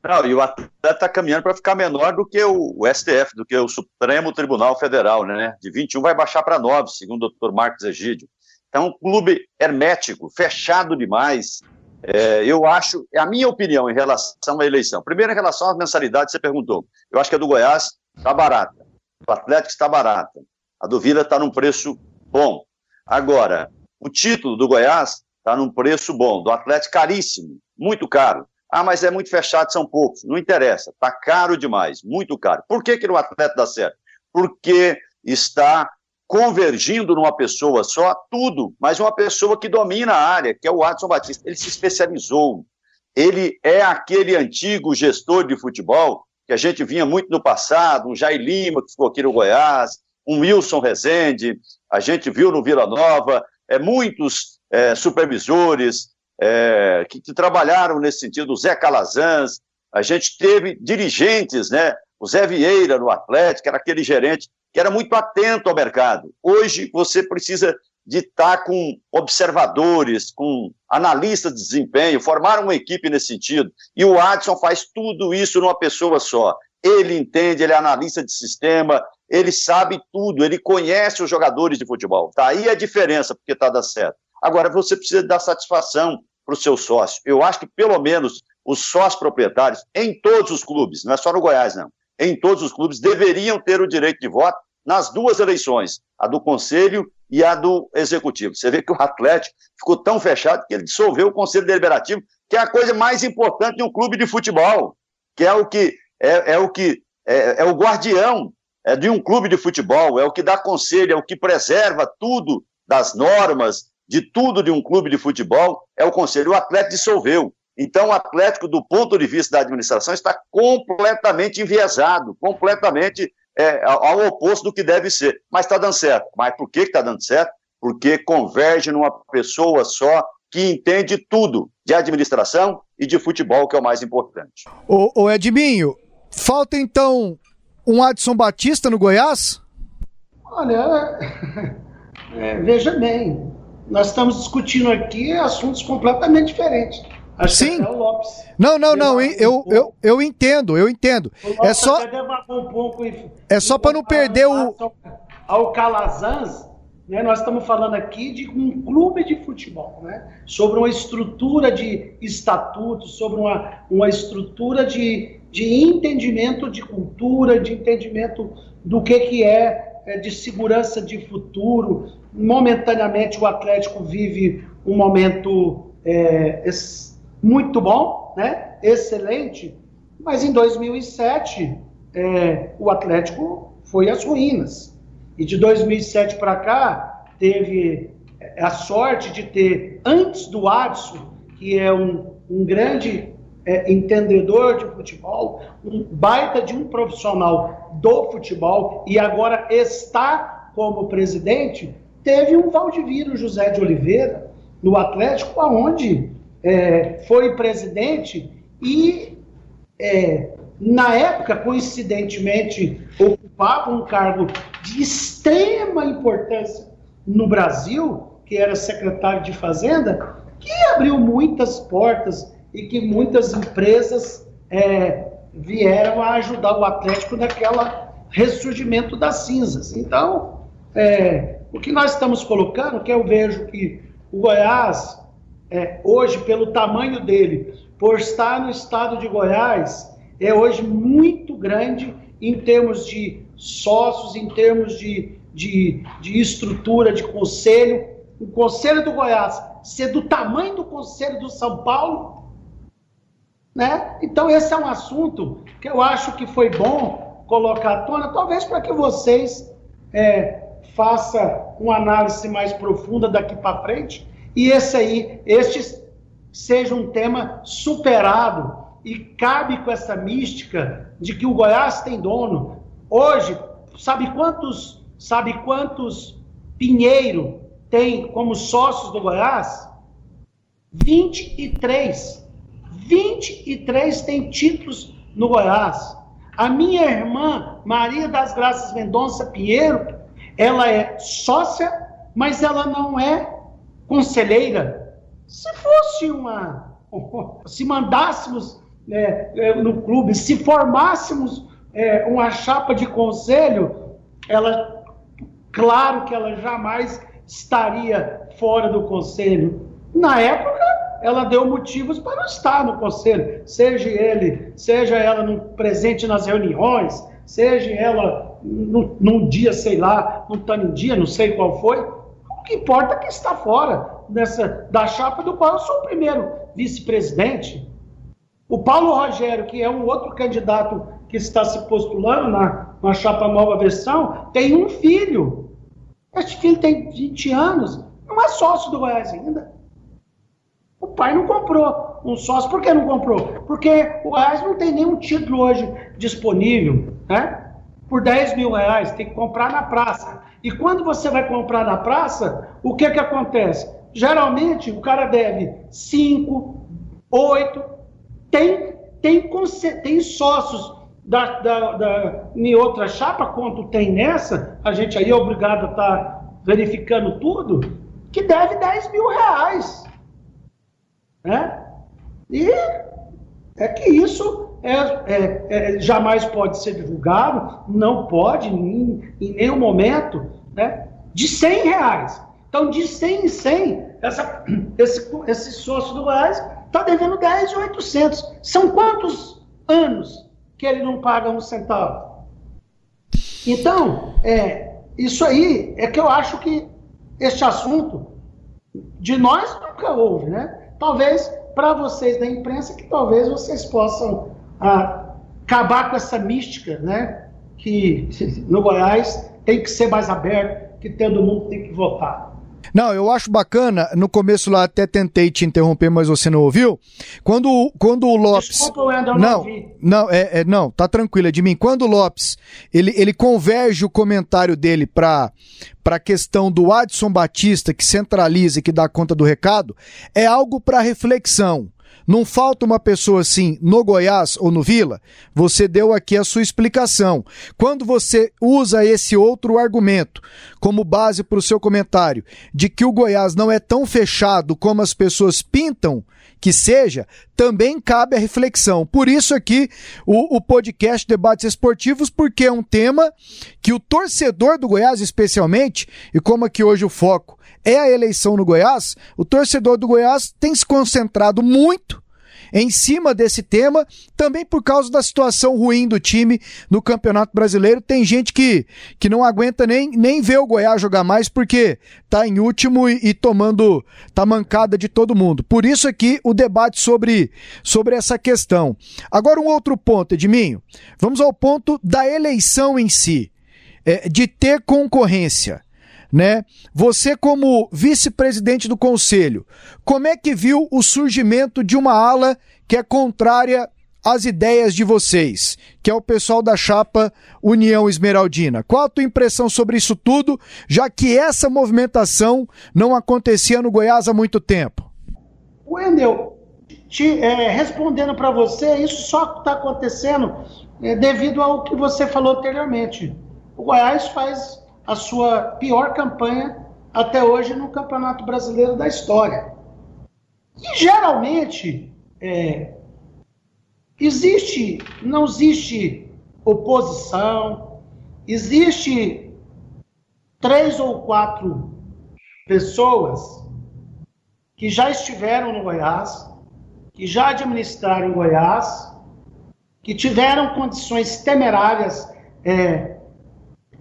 Não, e o atleta está caminhando para ficar menor do que o, o, STF, do que o Supremo Tribunal Federal, né? De 21 vai baixar para 9, segundo o doutor Marcos Egídio. Então, um clube hermético, fechado demais. É, eu acho, é a minha opinião em relação à eleição. Primeiro, em relação à mensalidade, você perguntou. Eu acho que a do Goiás está barata, do Atlético está barata, a do Vila está num preço bom. Agora, o título do Goiás está num preço bom, do Atlético caríssimo, muito caro. Ah, mas é muito fechado, são poucos. Não interessa, está caro demais, muito caro. Por que, que no atleta dá certo? Porque está convergindo numa pessoa só tudo, mas uma pessoa que domina a área, que é o Adson Batista. Ele se especializou. Ele é aquele antigo gestor de futebol que a gente vinha muito no passado, um Jair Lima, que ficou aqui no Goiás, um Wilson Rezende, a gente viu no Vila Nova, é, muitos é, supervisores, é, que, que, trabalharam nesse sentido, o Zé Calazans, a gente teve dirigentes, né? O Zé Vieira no Atlético, era aquele gerente que era muito atento ao mercado. Hoje você precisa de estar com observadores, com analistas de desempenho, formar uma equipe nesse sentido. E o Adson faz tudo isso numa pessoa só. Ele entende, ele é analista de sistema, ele sabe tudo, ele conhece os jogadores de futebol. Tá aí a diferença, porque está dando certo. Agora, você precisa dar satisfação para o seu sócio. Eu acho que, pelo menos, os sócios proprietários, em todos os clubes, não é só no Goiás, não, em todos os clubes, deveriam ter o direito de voto nas duas eleições, a do Conselho e a do Executivo. Você vê que o Atlético ficou tão fechado que ele dissolveu o Conselho Deliberativo, que é a coisa mais importante de um clube de futebol, que é o que é, é o que é, é, o guardião é, de um clube de futebol, é o que dá conselho, é o que preserva tudo das normas, de tudo de um clube de futebol é o conselho. O Atlético dissolveu. Então, o Atlético, do ponto de vista da administração, está completamente enviesado, completamente é, ao oposto do que deve ser. Mas está dando certo. Mas por que está dando certo? Porque converge numa pessoa só que entende tudo de administração e de futebol, que é o mais importante. Ô, ô Edminho, falta então um Adson Batista no Goiás? Olha, é, veja bem, nós estamos discutindo aqui assuntos completamente diferentes. Acho Sim. não, não, não, eu, eu, eu entendo, eu entendo. É só um É só para não perder o ao Calazans, né? Nós estamos falando aqui de um clube de futebol, né? Sobre uma estrutura de estatuto, sobre uma, uma estrutura de, de entendimento de cultura, de entendimento do que que é, é de segurança de futuro, momentaneamente o Atlético vive um momento é, muito bom, né? excelente, mas em 2007 é, o Atlético foi às ruínas. E de 2007 para cá, teve a sorte de ter, antes do Adson, que é um, um grande é, entendedor de futebol, um baita de um profissional do futebol e agora está como presidente, teve um Valdiviro José de Oliveira no Atlético, aonde é, foi presidente e é, na época, coincidentemente, ocupava um cargo de extrema importância no Brasil, que era secretário de Fazenda, que abriu muitas portas e que muitas empresas é, vieram a ajudar o Atlético naquela ressurgimento das cinzas. Então, é, o que nós estamos colocando, que eu vejo que o Goiás, é, hoje, pelo tamanho dele, por estar no estado de Goiás, é hoje muito grande em termos de sócios, em termos de, de, de estrutura, de conselho. O Conselho do Goiás ser do tamanho do Conselho do São Paulo, né? Então, esse é um assunto que eu acho que foi bom colocar à tona, talvez para que vocês é, façam uma análise mais profunda daqui para frente, e esse aí, este seja um tema superado e cabe com essa mística de que o Goiás tem dono. Hoje, sabe quantos, sabe quantos Pinheiro tem como sócios do Goiás? 23. 23 tem títulos no Goiás. A minha irmã, Maria das Graças Mendonça Pinheiro, ela é sócia, mas ela não é conselheira. Se fosse uma. Se mandássemos é, é, no clube, se formássemos é, uma chapa de conselho, ela, claro que ela jamais estaria fora do conselho. Na época, ela deu motivos para não estar no conselho, seja ele, seja ela no, presente nas reuniões, seja ela no, num dia, sei lá, num tano dia, não sei qual foi. O que importa é que está fora dessa, da chapa do qual eu sou o primeiro vice-presidente. O Paulo Rogério, que é um outro candidato que está se postulando na, na chapa nova versão, tem um filho. Este filho tem 20 anos, não é sócio do Goiás ainda. O pai não comprou um sócio. Por que não comprou? Porque o Goiás não tem nenhum título hoje disponível, né? Por 10 mil reais, tem que comprar na praça. E quando você vai comprar na praça, o que que acontece? Geralmente o cara deve 5, 8, tem, tem, tem sócios da, da, da, em outra chapa, quanto tem nessa, a gente aí é obrigado a estar tá verificando tudo, que deve 10 mil reais. Né? E é que isso é, é, é, jamais pode ser divulgado, não pode em, em nenhum momento, né? de 100 reais. Então, de 100 em 100, essa, esse, esse sócio do Goiás está devendo 10,800. São quantos anos que ele não paga um centavo? Então, é, isso aí é que eu acho que este assunto de nós nunca houve, né? Talvez para vocês da imprensa que talvez vocês possam ah, acabar com essa mística, né? Que no Goiás tem que ser mais aberto, que todo mundo tem que votar. Não, eu acho bacana, no começo lá até tentei te interromper, mas você não ouviu. Quando, quando o Lopes. Desculpa, Wendel, não, não, não, é, é, não, tá tranquilo, é de mim. Quando o Lopes ele, ele converge o comentário dele para para a questão do Adson Batista que centraliza e que dá conta do recado, é algo para reflexão. Não falta uma pessoa assim no Goiás ou no Vila? Você deu aqui a sua explicação. Quando você usa esse outro argumento como base para o seu comentário de que o Goiás não é tão fechado como as pessoas pintam que seja, também cabe a reflexão. Por isso aqui o, o podcast Debates Esportivos, porque é um tema que o torcedor do Goiás, especialmente, e como aqui hoje o foco é a eleição no Goiás, o torcedor do Goiás tem se concentrado muito em cima desse tema, também por causa da situação ruim do time no Campeonato Brasileiro. Tem gente que, que não aguenta nem, nem ver o Goiás jogar mais porque tá em último e, e tomando tá mancada de todo mundo. Por isso aqui o debate sobre, sobre essa questão. Agora um outro ponto, Edminho. Vamos ao ponto da eleição em si, é, de ter concorrência né? Você como vice-presidente do conselho, como é que viu o surgimento de uma ala que é contrária às ideias de vocês, que é o pessoal da chapa União Esmeraldina? Qual a tua impressão sobre isso tudo, já que essa movimentação não acontecia no Goiás há muito tempo? Wendel, te, é, respondendo para você, isso só está acontecendo é, devido ao que você falou anteriormente. O Goiás faz a sua pior campanha até hoje no Campeonato Brasileiro da história. E geralmente é, existe, não existe oposição, existe três ou quatro pessoas que já estiveram no Goiás, que já administraram Goiás, que tiveram condições temerárias é,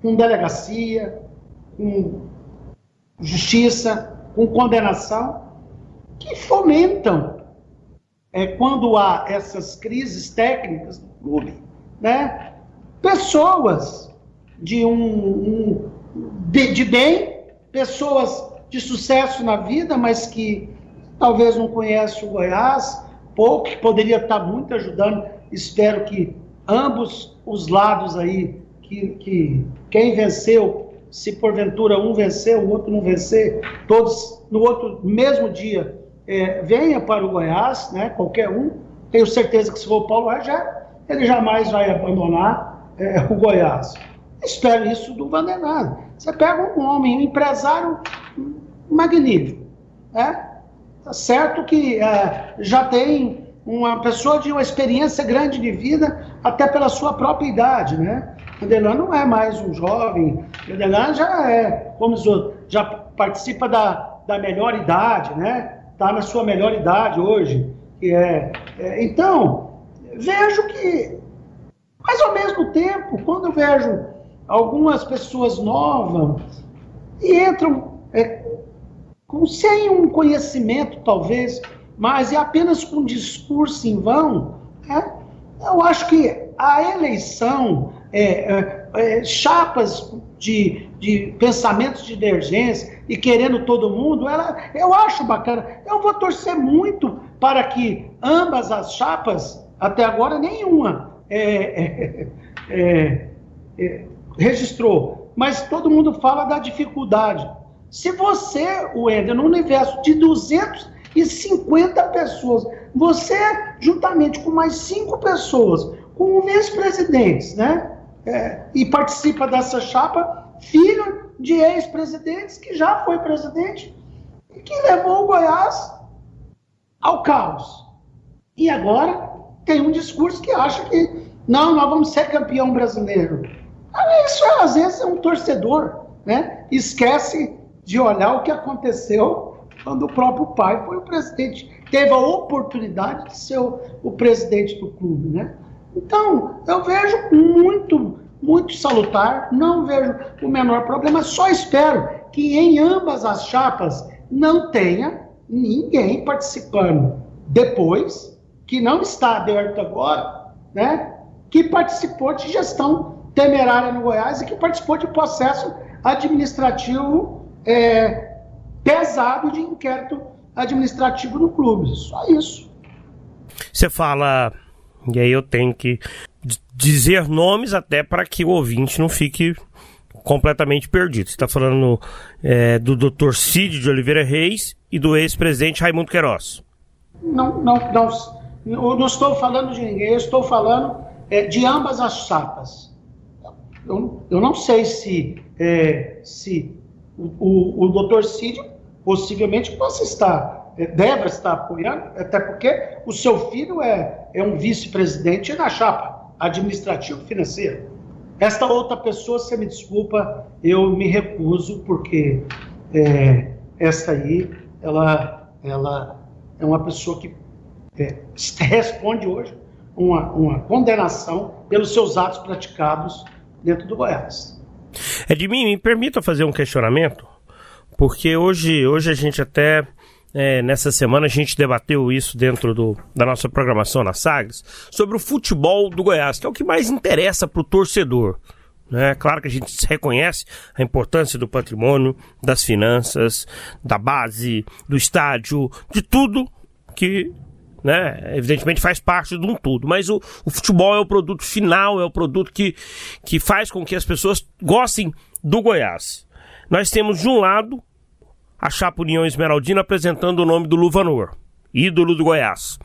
com delegacia, com justiça, com condenação, que fomentam é, quando há essas crises técnicas no clube, né? Pessoas de um, um de, de bem, pessoas de sucesso na vida, mas que talvez não conhecem o Goiás, pouco, que poderia estar muito ajudando. Espero que ambos os lados aí que, que quem venceu, se porventura um vencer, o outro não vencer, todos no outro mesmo dia é, venha para o Goiás, né, qualquer um. Tenho certeza que se for o Paulo Rajé, ele jamais vai abandonar é, o Goiás. Espero isso do Vandenado. Você pega um homem, um empresário magnífico, né? Tá certo que é, já tem uma pessoa de uma experiência grande de vida, até pela sua própria idade, né? Adelan não é mais um jovem, Adelan já é, como já participa da, da melhor idade, né? Está na sua melhor idade hoje. Que é, é, então, vejo que, mas ao mesmo tempo, quando eu vejo algumas pessoas novas e entram é, com, sem um conhecimento, talvez, mas é apenas com um discurso em vão, né? eu acho que a eleição é, é, é, chapas de, de pensamentos e querendo todo mundo, ela, eu acho bacana. Eu vou torcer muito para que ambas as chapas, até agora nenhuma, é, é, é, registrou. Mas todo mundo fala da dificuldade. Se você, Wender, no universo de 250 pessoas, você, juntamente com mais cinco pessoas, com vice-presidentes, né? É, e participa dessa chapa, filho de ex-presidentes que já foi presidente e que levou o Goiás ao caos. E agora tem um discurso que acha que não, nós vamos ser campeão brasileiro. Isso às vezes é um torcedor, né? Esquece de olhar o que aconteceu quando o próprio pai foi o presidente, teve a oportunidade de ser o, o presidente do clube, né? Então, eu vejo muito, muito salutar, não vejo o menor problema, só espero que em ambas as chapas não tenha ninguém participando depois, que não está aberto agora, né, que participou de gestão temerária no Goiás e que participou de processo administrativo é, pesado de inquérito administrativo no clube. Só isso. Você fala e aí eu tenho que dizer nomes até para que o ouvinte não fique completamente perdido. Você está falando é, do Dr. Cid de Oliveira Reis e do ex-presidente Raimundo Queiroz. Não, não, não, eu não estou falando de ninguém, eu estou falando é, de ambas as chapas. Eu, eu não sei se, é, se o, o, o Dr. Cid possivelmente possa estar deve estar apoiando, até porque o seu filho é, é um vice-presidente na chapa administrativo-financeira. Esta outra pessoa, você me desculpa, eu me recuso, porque é, essa aí, ela, ela é uma pessoa que é, responde hoje uma, uma condenação pelos seus atos praticados dentro do Goiás. Edmir, me permita fazer um questionamento, porque hoje, hoje a gente até é, nessa semana a gente debateu isso dentro do, da nossa programação na Sagres, sobre o futebol do Goiás, que é o que mais interessa para o torcedor. Né? Claro que a gente reconhece a importância do patrimônio, das finanças, da base, do estádio, de tudo que né? Evidentemente faz parte de um tudo, mas o, o, futebol é o produto final, é o produto que, que faz com que as pessoas gostem do Goiás. Nós temos de um lado a chapa União Esmeraldina apresentando o nome do Luvanor, ídolo do Goiás.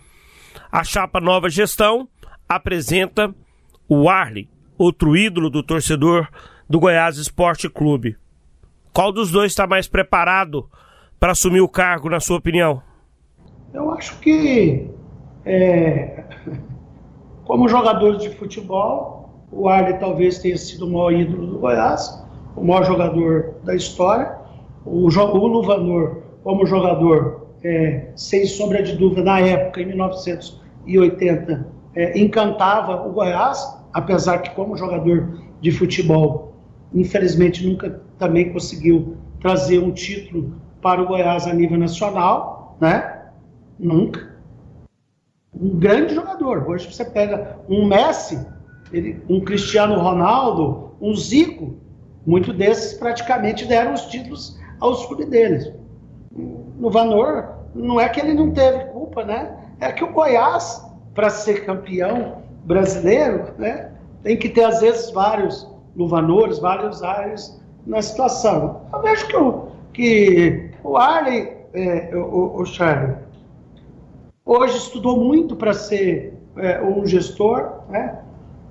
A chapa Nova Gestão apresenta o Arley, outro ídolo do torcedor do Goiás Esporte Clube. Qual dos dois está mais preparado para assumir o cargo, na sua opinião? Eu acho que, é, como jogador de futebol, o Arley talvez tenha sido o maior ídolo do Goiás, o maior jogador da história. O, o Luvanor, como jogador, é, sem sombra de dúvida, na época, em 1980, é, encantava o Goiás, apesar que, como jogador de futebol, infelizmente nunca também conseguiu trazer um título para o Goiás a nível nacional, né? Nunca. Um grande jogador. Hoje você pega um Messi, ele, um Cristiano Ronaldo, um Zico, muitos desses praticamente deram os títulos aos clubes deles. No Vanor, não é que ele não teve culpa, né? É que o Goiás, para ser campeão brasileiro, né, tem que ter, às vezes, vários Luvanores, vários áreas na situação. Eu vejo que o, que o Arley, é, o, o Charlie, hoje estudou muito para ser é, um gestor, né?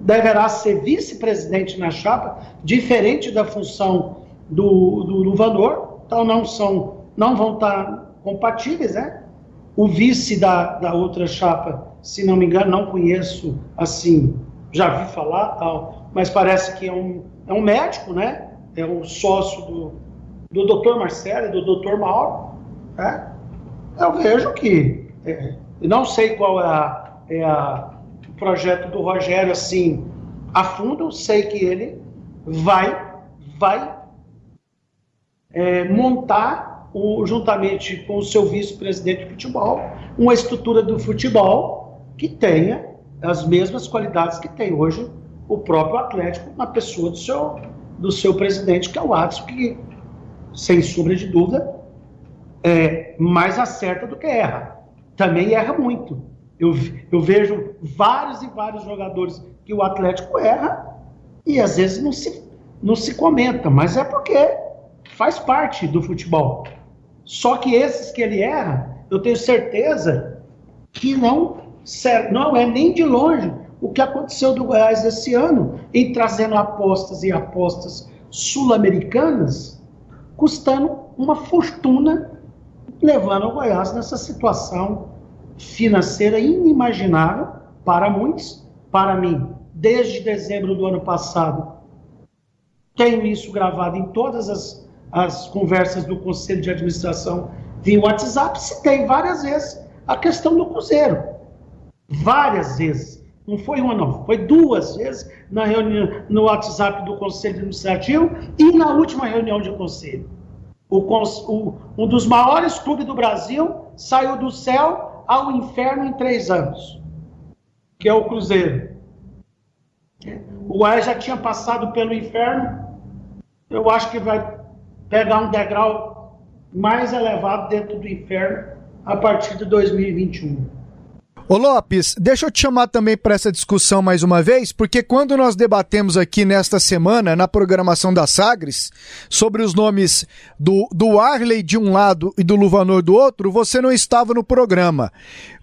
deverá ser vice-presidente na chapa, diferente da função do, do Luvanor, então não são, não vão estar compatíveis, né? O vice da, da outra chapa, se não me engano, não conheço assim, já vi falar tal, mas parece que é um, é um médico, né? É um sócio do, do doutor Marcelo e do doutor Mauro, né? Eu vejo que, é, não sei qual é, a, é a, o projeto do Rogério assim a fundo, sei que ele vai, vai é, montar, o, juntamente com o seu vice-presidente de futebol, uma estrutura do futebol que tenha as mesmas qualidades que tem hoje o próprio Atlético na pessoa do seu, do seu presidente, que é o Adson, que, sem sombra de dúvida, é mais acerta do que erra. Também erra muito. Eu, eu vejo vários e vários jogadores que o Atlético erra e às vezes não se, não se comenta, mas é porque faz parte do futebol. Só que esses que ele erra, eu tenho certeza que não, não é nem de longe o que aconteceu do Goiás esse ano, em trazendo apostas e apostas sul-americanas, custando uma fortuna, levando o Goiás nessa situação financeira inimaginável para muitos, para mim, desde dezembro do ano passado. Tenho isso gravado em todas as as conversas do Conselho de Administração via WhatsApp, citei várias vezes a questão do Cruzeiro. Várias vezes. Não foi uma, não. Foi duas vezes na reunião, no WhatsApp do Conselho Administrativo e na última reunião de conselho. O, o, um dos maiores clubes do Brasil saiu do céu ao inferno em três anos, que é o Cruzeiro. O Goiás já tinha passado pelo inferno, eu acho que vai pegar um degrau mais elevado dentro do inferno a partir de 2021. Ô Lopes, deixa eu te chamar também para essa discussão mais uma vez, porque quando nós debatemos aqui nesta semana, na programação da Sagres, sobre os nomes do, do Arley de um lado e do Luvanor do outro, você não estava no programa.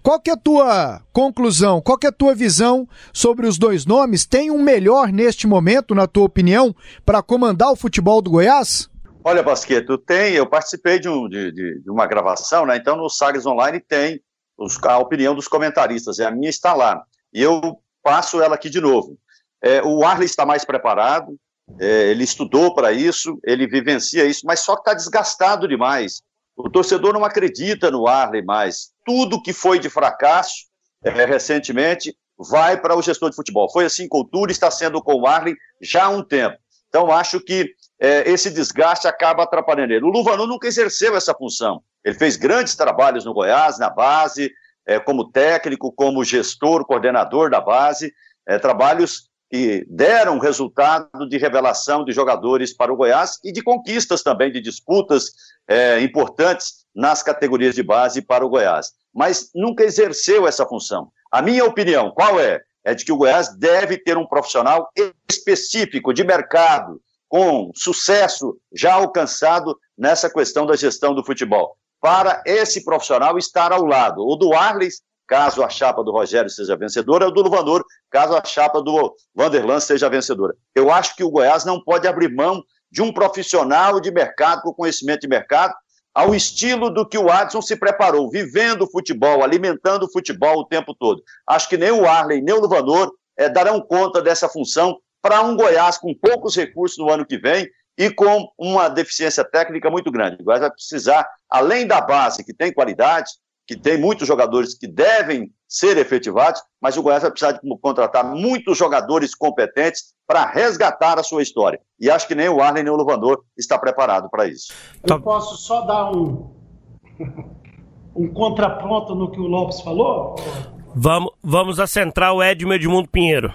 Qual que é a tua conclusão, qual que é a tua visão sobre os dois nomes? Tem um melhor neste momento, na tua opinião, para comandar o futebol do Goiás? Olha, Basqueto, tem, eu participei de, um, de, de, uma gravação, né? Então no Sagres Online tem os, a opinião dos comentaristas, e a minha está lá. E eu passo ela aqui de novo. É, o Arley está mais preparado, é, ele estudou para isso, ele vivencia isso, mas só que está desgastado demais. O torcedor não acredita no Arley mais. Tudo que foi de fracasso, é, recentemente, vai para o gestor de futebol. Foi assim com o Túlio, está sendo com o Arley já há um tempo. Então, acho que é, esse desgaste acaba atrapalhando ele. O Luvanu nunca exerceu essa função. Ele fez grandes trabalhos no Goiás, na base, é, como técnico, como gestor, coordenador da base, é, trabalhos que deram resultado de revelação de jogadores para o Goiás e de conquistas também, de disputas é, importantes nas categorias de base para o Goiás. Mas nunca exerceu essa função. A minha opinião, qual é? É de que o Goiás deve ter um profissional específico de mercado, com sucesso já alcançado nessa questão da gestão do futebol, para esse profissional estar ao lado, ou do Arles caso a chapa do Rogério seja vencedora, ou do Luvanor, caso a chapa do Vanderlan seja vencedora. Eu acho que o Goiás não pode abrir mão de um profissional de mercado, com conhecimento de mercado, ao estilo do que o Adson se preparou, vivendo o futebol, alimentando o futebol o tempo todo. Acho que nem o Arley, nem o Luvanor é, darão conta dessa função para um Goiás com poucos recursos no ano que vem e com uma deficiência técnica muito grande. O Goiás vai precisar, além da base, que tem qualidade, que tem muitos jogadores que devem ser efetivados, mas o Goiás vai precisar de contratar muitos jogadores competentes para resgatar a sua história. E acho que nem o Arlen nem o Luvandor está preparado para isso. Eu posso só dar um, um contraponto no que o Lopes falou? Vamos, vamos a central Edmo Edmundo Pinheiro.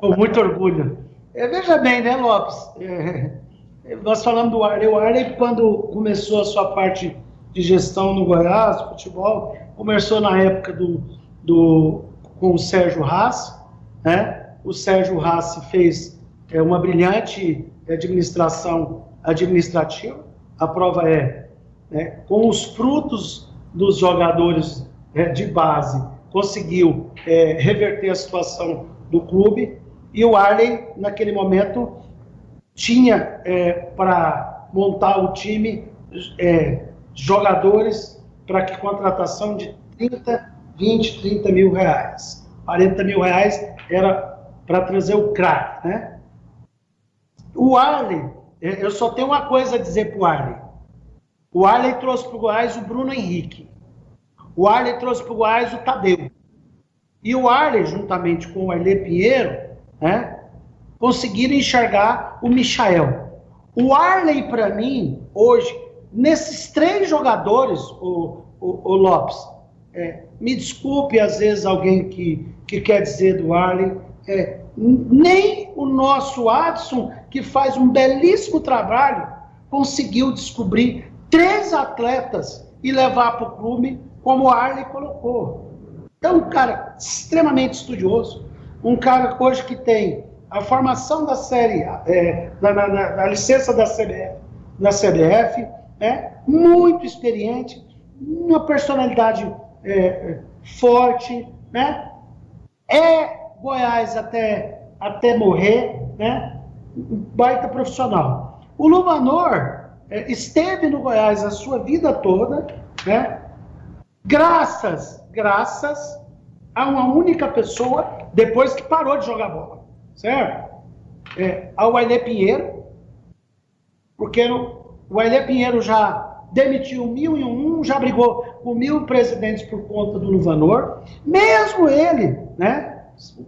Com muito orgulho. É, veja bem, né, Lopes? É, nós falamos do Arley. O Arley, quando começou a sua parte de gestão no Goiás, futebol. Começou na época do, do, com o Sérgio Haas, né? O Sérgio Haas fez é, uma brilhante administração administrativa. A prova é, né, com os frutos dos jogadores é, de base, conseguiu é, reverter a situação do clube. E o Arley, naquele momento, tinha é, para montar o time é, jogadores para que contratação de 30, 20, 30 mil reais. 40 mil reais era para trazer o craque, né? O Arley, é, eu só tenho uma coisa a dizer para o Arley. O Arley trouxe para o Goiás o Bruno Henrique. O Arley trouxe para o Goiás o Tadeu. E o Arley, juntamente com o Arley Pinheiro, né, conseguiram enxergar o Michael. O Arley, para mim, hoje, Nesses três jogadores, o, o, o Lopes, é, me desculpe às vezes alguém que, que quer dizer do Arley, é, nem o nosso Adson, que faz um belíssimo trabalho, conseguiu descobrir três atletas e levar para o clube como o Arley colocou. Então, um cara extremamente estudioso, um cara hoje que tem a formação da série, é, na, licença da CBF, na CBF, né? muito experiente, uma personalidade é, forte, né? é Goiás até, até morrer, né? um baita profissional. O Lumanor é, esteve no Goiás a sua vida toda, né? Graças, graças a uma única pessoa depois que parou de jogar bola, certo? É, ao Ailê Pinheiro, porque o Ailê Pinheiro já demitiu mil e um, já brigou com mil presidentes por conta do Luvanor. Mesmo ele, né,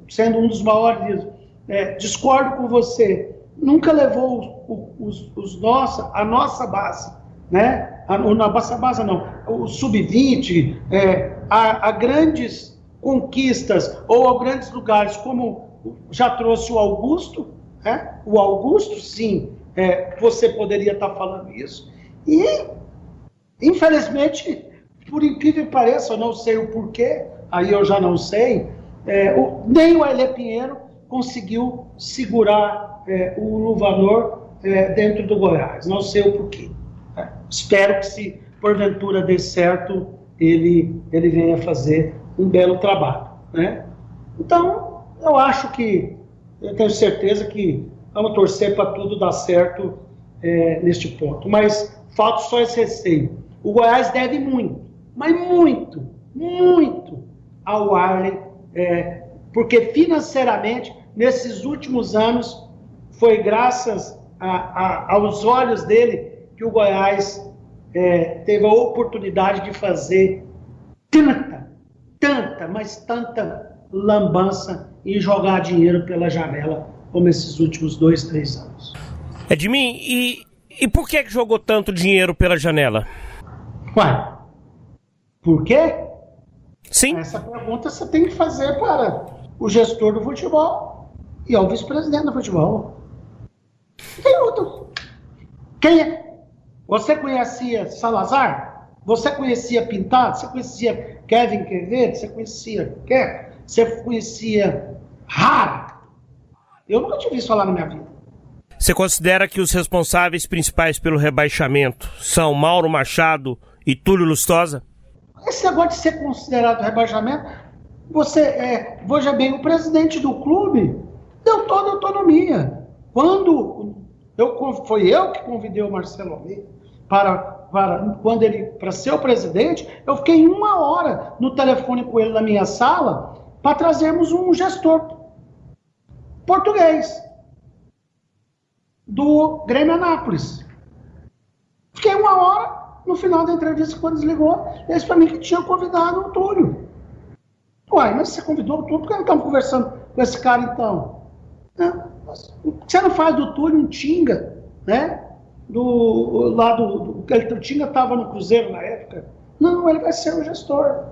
sendo um dos maiores, é, discordo com você, nunca levou os, os, os nossa, a nossa base, né, na nossa base não, o sub-20, é, a, a grandes conquistas ou a grandes lugares, como já trouxe o Augusto, né? o Augusto, sim, é, você poderia estar falando isso. E, infelizmente, por incrível que pareça, eu não sei o porquê, aí eu já não sei, é, o, nem o Ailê Pinheiro conseguiu segurar é, o Luvanor é, dentro do Goiás. Não sei o porquê. Espero que, se porventura dê certo, ele, ele venha fazer um belo trabalho. Né? Então, eu acho que, eu tenho certeza que Vamos torcer para tudo dar certo é, neste ponto. Mas falta só esse receio. O Goiás deve muito, mas muito, muito ao Arley, é, porque financeiramente, nesses últimos anos, foi graças a, a, aos olhos dele que o Goiás é, teve a oportunidade de fazer 30, tanta, mas tanta lambança em jogar dinheiro pela janela como esses últimos dois, três anos. Edmin, e, e por que, que jogou tanto dinheiro pela janela? Ué, por quê? Sim. Essa pergunta você tem que fazer para o gestor do futebol e ao vice-presidente do futebol. Tem outro. Quem é? Você conhecia Salazar? Você conhecia Pintado? Você conhecia Kevin Quevedo? Você conhecia Quer? Você conhecia Rara? Eu nunca tive isso falar na minha vida. Você considera que os responsáveis principais pelo rebaixamento são Mauro Machado e Túlio Lustosa? Esse negócio de ser considerado rebaixamento, você é, veja bem, o presidente do clube deu toda a autonomia. Quando eu, foi eu que convidei o Marcelo Almeida para, para quando ele para ser o presidente, eu fiquei uma hora no telefone com ele na minha sala para trazermos um gestor português do Grêmio Anápolis. Fiquei uma hora no final da entrevista, quando desligou, ele disse para mim que tinha convidado o Túlio. Uai, mas você convidou o Túlio, por que não estamos conversando com esse cara então? Você não faz do Túlio um Tinga, né? Do, lá do, o Tinga estava no Cruzeiro na época. Não, ele vai ser o gestor.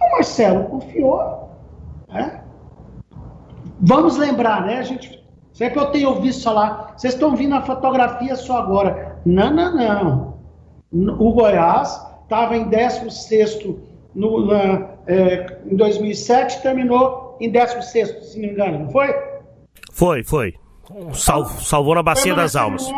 O Marcelo confiou. Né? Vamos lembrar, né? A gente, sempre eu tenho visto falar, vocês estão vindo a fotografia só agora. Não, não, não o Goiás estava em 16 no, na, é, em 2007, terminou em 16, se não me engano, não foi? Foi, foi. Sal, salvou na Bacia das Almas.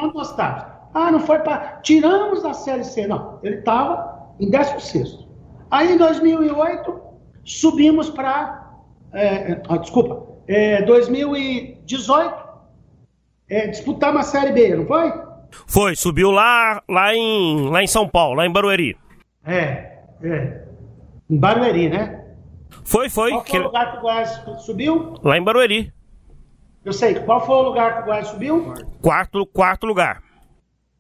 Ah, não foi para. Tiramos da Série C, não. Ele estava em 16. Aí em 2008, subimos para. É, é, ah, desculpa, é, 2018, é, disputamos a Série B, não foi? Foi, subiu lá, lá, em, lá em São Paulo, lá em Barueri. É, é. Em Barueri, né? Foi, foi. Qual foi que... o lugar que o Goiás subiu? Lá em Barueri. Eu sei. Qual foi o lugar que o Goiás subiu? Quarto, quarto lugar.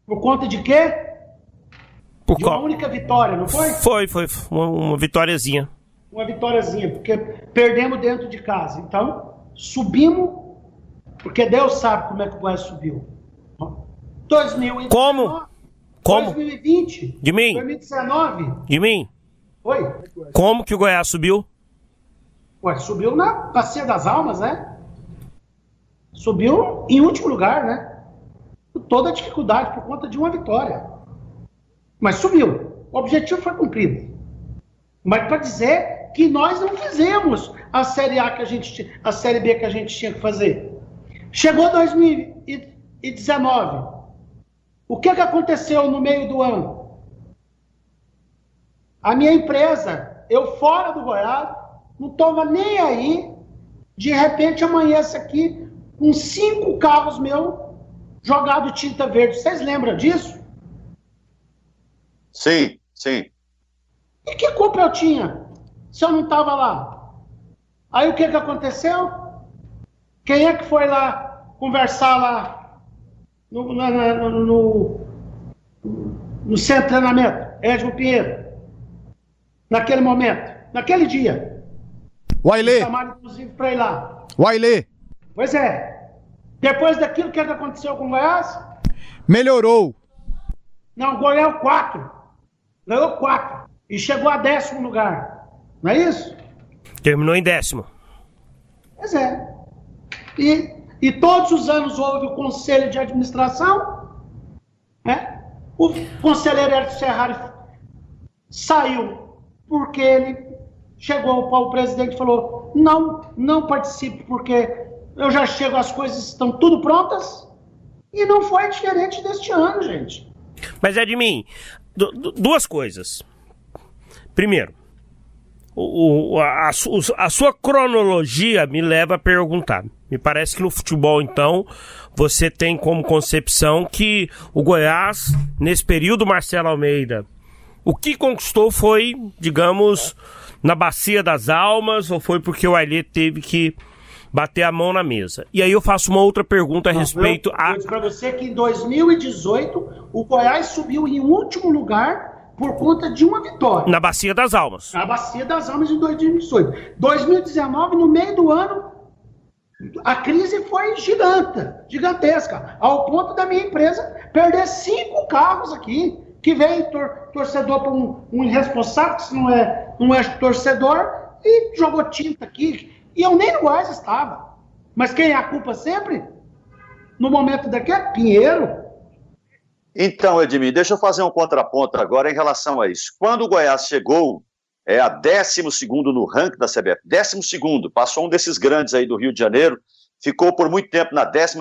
Por conta de quê? Por de uma única vitória, não foi? Foi, foi. Uma, uma vitóriazinha. Uma vitóriazinha, porque perdemos dentro de casa. Então, subimos, porque Deus sabe como é que o Goiás subiu. 2019. Como? Como? 2020. De mim? 2019. De mim? Oi? Como que o Goiás subiu? Ué, subiu na Bacia das Almas, né? Subiu em último lugar, né? Toda a dificuldade por conta de uma vitória. Mas subiu. O objetivo foi cumprido. Mas para dizer que nós não fizemos a Série A que a gente a Série B que a gente tinha que fazer. Chegou 2019. O que, que aconteceu no meio do ano? A minha empresa, eu fora do Goiás, não toma nem aí, de repente amanhece aqui com cinco carros meus jogado tinta verde. Vocês lembram disso? Sim, sim. E que culpa eu tinha se eu não estava lá? Aí o que, que aconteceu? Quem é que foi lá conversar lá no, no, no, no centro de treinamento, Edmo Pinheiro. Naquele momento, naquele dia. O Ailê. Chamaram, inclusive, para ir lá. O Ailê. Pois é. Depois daquilo, o que, aconteceu com o Goiás? Melhorou. Não, Goiás 4. Ganhou 4. E chegou a décimo lugar. Não é isso? Terminou em décimo. Pois é. E e todos os anos houve o conselho de administração. Né? O conselheiro Hélio Serrari saiu porque ele chegou para o presidente e falou: não, não participe, porque eu já chego, as coisas estão tudo prontas. E não foi diferente deste ano, gente. Mas é de mim, duas coisas. Primeiro, o, a, a, sua cronologia me leva a perguntar. Me parece que no futebol, então, você tem como concepção que o Goiás, nesse período Marcelo Almeida, o que conquistou foi, digamos, na bacia das almas, ou foi porque o Ailê teve que bater a mão na mesa? E aí eu faço uma outra pergunta a Não, respeito eu, a. Eu para você que em 2018 o Goiás subiu em último lugar por conta de uma vitória. Na Bacia das Almas. Na Bacia das Almas em 2018. 2019, no meio do ano, a crise foi giganta, gigantesca, ao ponto da minha empresa perder cinco carros aqui, que vem tor torcedor para um, um irresponsável, que não é, não é torcedor, e jogou tinta aqui. E eu nem no Goiás estava. Mas quem é a culpa sempre? No momento daqui é Pinheiro. Então, Edmir, deixa eu fazer um contraponto agora em relação a isso. Quando o Goiás chegou é a 12 no ranking da CBF, 12, passou um desses grandes aí do Rio de Janeiro, ficou por muito tempo na 13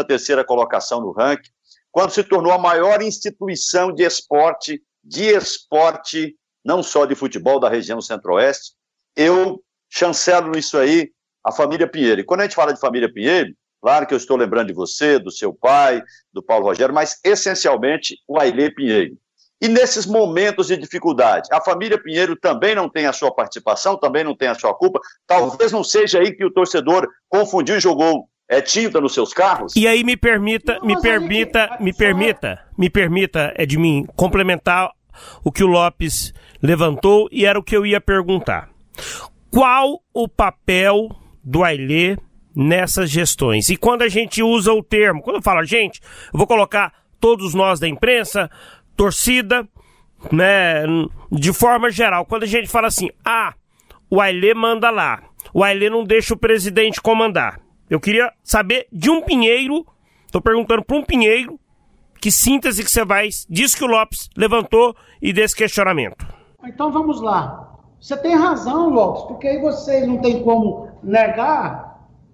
colocação no ranking, quando se tornou a maior instituição de esporte, de esporte, não só de futebol da região centro-oeste. Eu chancelo isso aí a família Pinheiro. E quando a gente fala de família Pinheiro, claro que eu estou lembrando de você, do seu pai, do Paulo Rogério, mas essencialmente o Ailê Pinheiro. E nesses momentos de dificuldade, a família Pinheiro também não tem a sua participação, também não tem a sua culpa. Talvez não seja aí que o torcedor confundiu e jogou é, tinta nos seus carros. E aí me permita, me permita, me permita, me permita, Edmin, complementar o que o Lopes levantou e era o que eu ia perguntar. Qual o papel do Ailê nessas gestões? E quando a gente usa o termo, quando eu falo, gente, eu vou colocar todos nós da imprensa, torcida, né, de forma geral, quando a gente fala assim, ah, o Ailê manda lá, o Ailê não deixa o presidente comandar. Eu queria saber de um Pinheiro, tô perguntando para um Pinheiro, que síntese que você vai, diz que o Lopes levantou e desse questionamento. Então vamos lá. Você tem razão, Lopes, porque aí vocês não tem como negar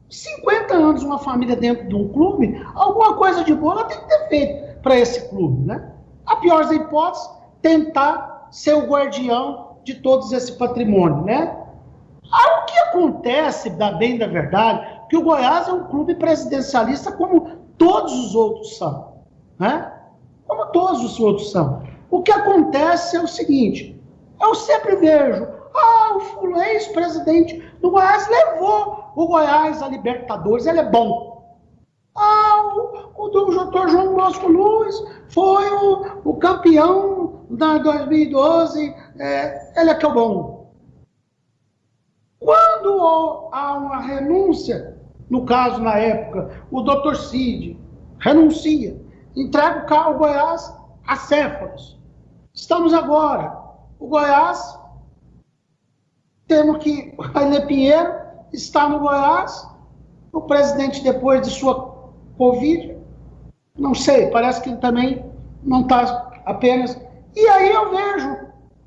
50 anos uma família dentro de um clube, alguma coisa de boa ela tem que ter feito para esse clube, né? A pior das hipóteses, tentar ser o guardião de todos esse patrimônio, né? O que acontece, da bem da verdade, que o Goiás é um clube presidencialista como todos os outros são, né? Como todos os outros são. O que acontece é o seguinte, eu sempre vejo, ah, o ex-presidente do Goiás levou o Goiás a Libertadores, ele é bom. Ah, o, o doutor João Bosco Luz foi o, o campeão da 2012, é, ele é que é bom. Quando há uma renúncia, no caso, na época, o doutor Cid renuncia, entrega o carro Goiás a Céfalos. Estamos agora, o Goiás, temos que, Rainer Pinheiro está no Goiás, o presidente, depois de sua Covid, não sei, parece que também não está apenas. E aí eu vejo,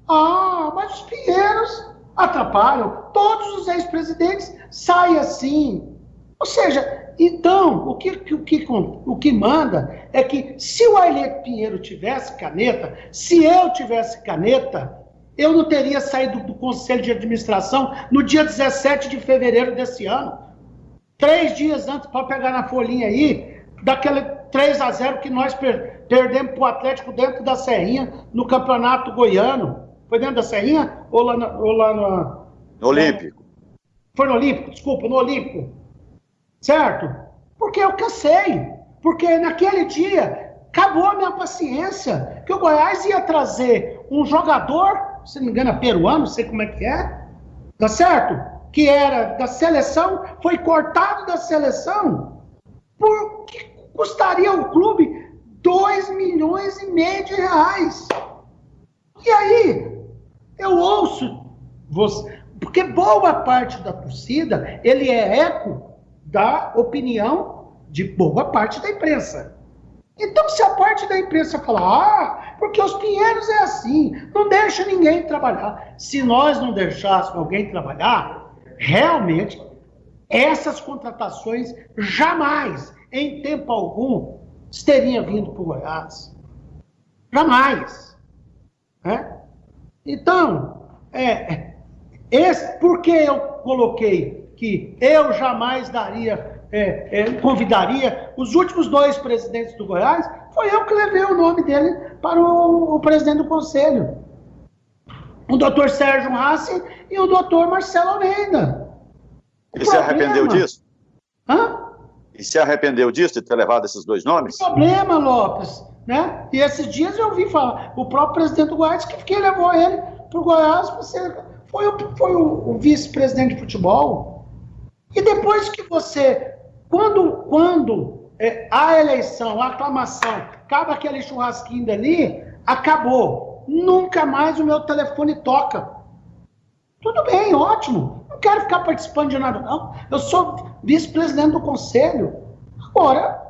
ah, mas os Pinheiros atrapalham, todos os ex-presidentes saem assim. Ou seja, então, o que, o, que, o que manda é que se o Ailê Pinheiro tivesse caneta, se eu tivesse caneta, eu não teria saído do Conselho de Administração no dia 17 de fevereiro desse ano. Três dias antes, para pegar na folhinha aí, daquele 3 a 0 que nós per perdemos para o Atlético dentro da Serrinha, no Campeonato Goiano. Foi dentro da Serrinha ou lá, na, ou lá na, no Olímpico? Foi no Olímpico, desculpa, no Olímpico. Certo? Porque eu cansei. Porque naquele dia acabou a minha paciência. Que o Goiás ia trazer um jogador, se não me engano, é peruano, não sei como é que é. Tá certo? que era da seleção, foi cortado da seleção, porque custaria ao clube 2 milhões e meio de reais. E aí, eu ouço você, porque boa parte da torcida, ele é eco da opinião de boa parte da imprensa. Então, se a parte da imprensa falar, ah, porque os Pinheiros é assim, não deixa ninguém trabalhar. Se nós não deixássemos alguém trabalhar, realmente essas contratações jamais, em tempo algum, teriam vindo para o Goiás. Jamais. Né? Então, é, esse, por que eu coloquei que eu jamais daria, é, é, convidaria os últimos dois presidentes do Goiás? Foi eu que levei o nome dele para o, o presidente do conselho o doutor Sérgio Rassi e o doutor Marcelo Almeida. E se arrependeu disso? Hã? E se arrependeu disso, de ter levado esses dois nomes? Problema, Lopes, né? E esses dias eu ouvi falar, o próprio presidente do Goiás que, que levou ele para o Goiás você foi o, foi o, o vice-presidente de futebol. E depois que você, quando, quando é, a eleição, a aclamação, acaba aquele churrasquinho dali, acabou. Nunca mais o meu telefone toca. Tudo bem, ótimo. Não quero ficar participando de nada, não. Eu sou vice-presidente do conselho. Agora,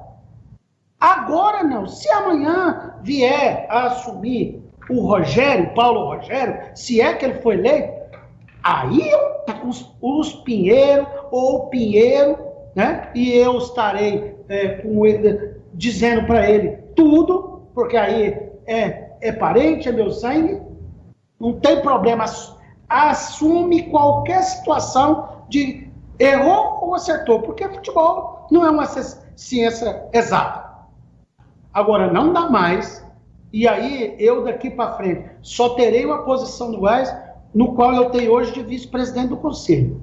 agora não. Se amanhã vier a assumir o Rogério, Paulo Rogério, se é que ele foi eleito, aí os, os Pinheiro ou o Pinheiro, né? E eu estarei é, ele, dizendo para ele tudo, porque aí é, é parente, é meu sangue, não tem problema. Assume qualquer situação de errou ou acertou, porque futebol não é uma ciência exata. Agora, não dá mais e aí, eu daqui para frente, só terei uma posição do Goiás no qual eu tenho hoje de vice-presidente do conselho.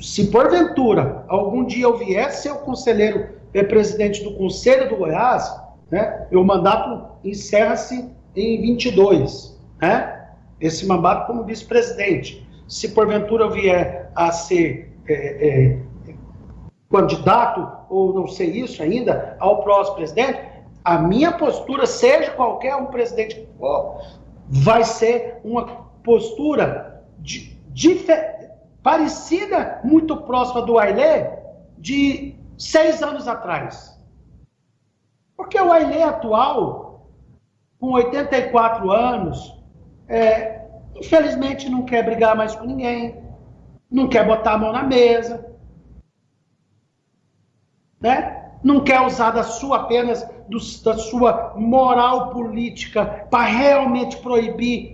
Se porventura algum dia eu vier ser o conselheiro é, presidente do conselho do Goiás, né, o mandato encerra-se em 22, né, esse mandato como vice-presidente. Se porventura eu vier a ser é, é, candidato, ou não sei isso ainda, ao próximo presidente, a minha postura, seja qualquer um presidente for, vai ser uma postura de, de, parecida, muito próxima do Ailê, de seis anos atrás. Porque o Ailê atual, com 84 anos, é, infelizmente não quer brigar mais com ninguém, não quer botar a mão na mesa, né? não quer usar da sua apenas do, da sua moral política para realmente proibir.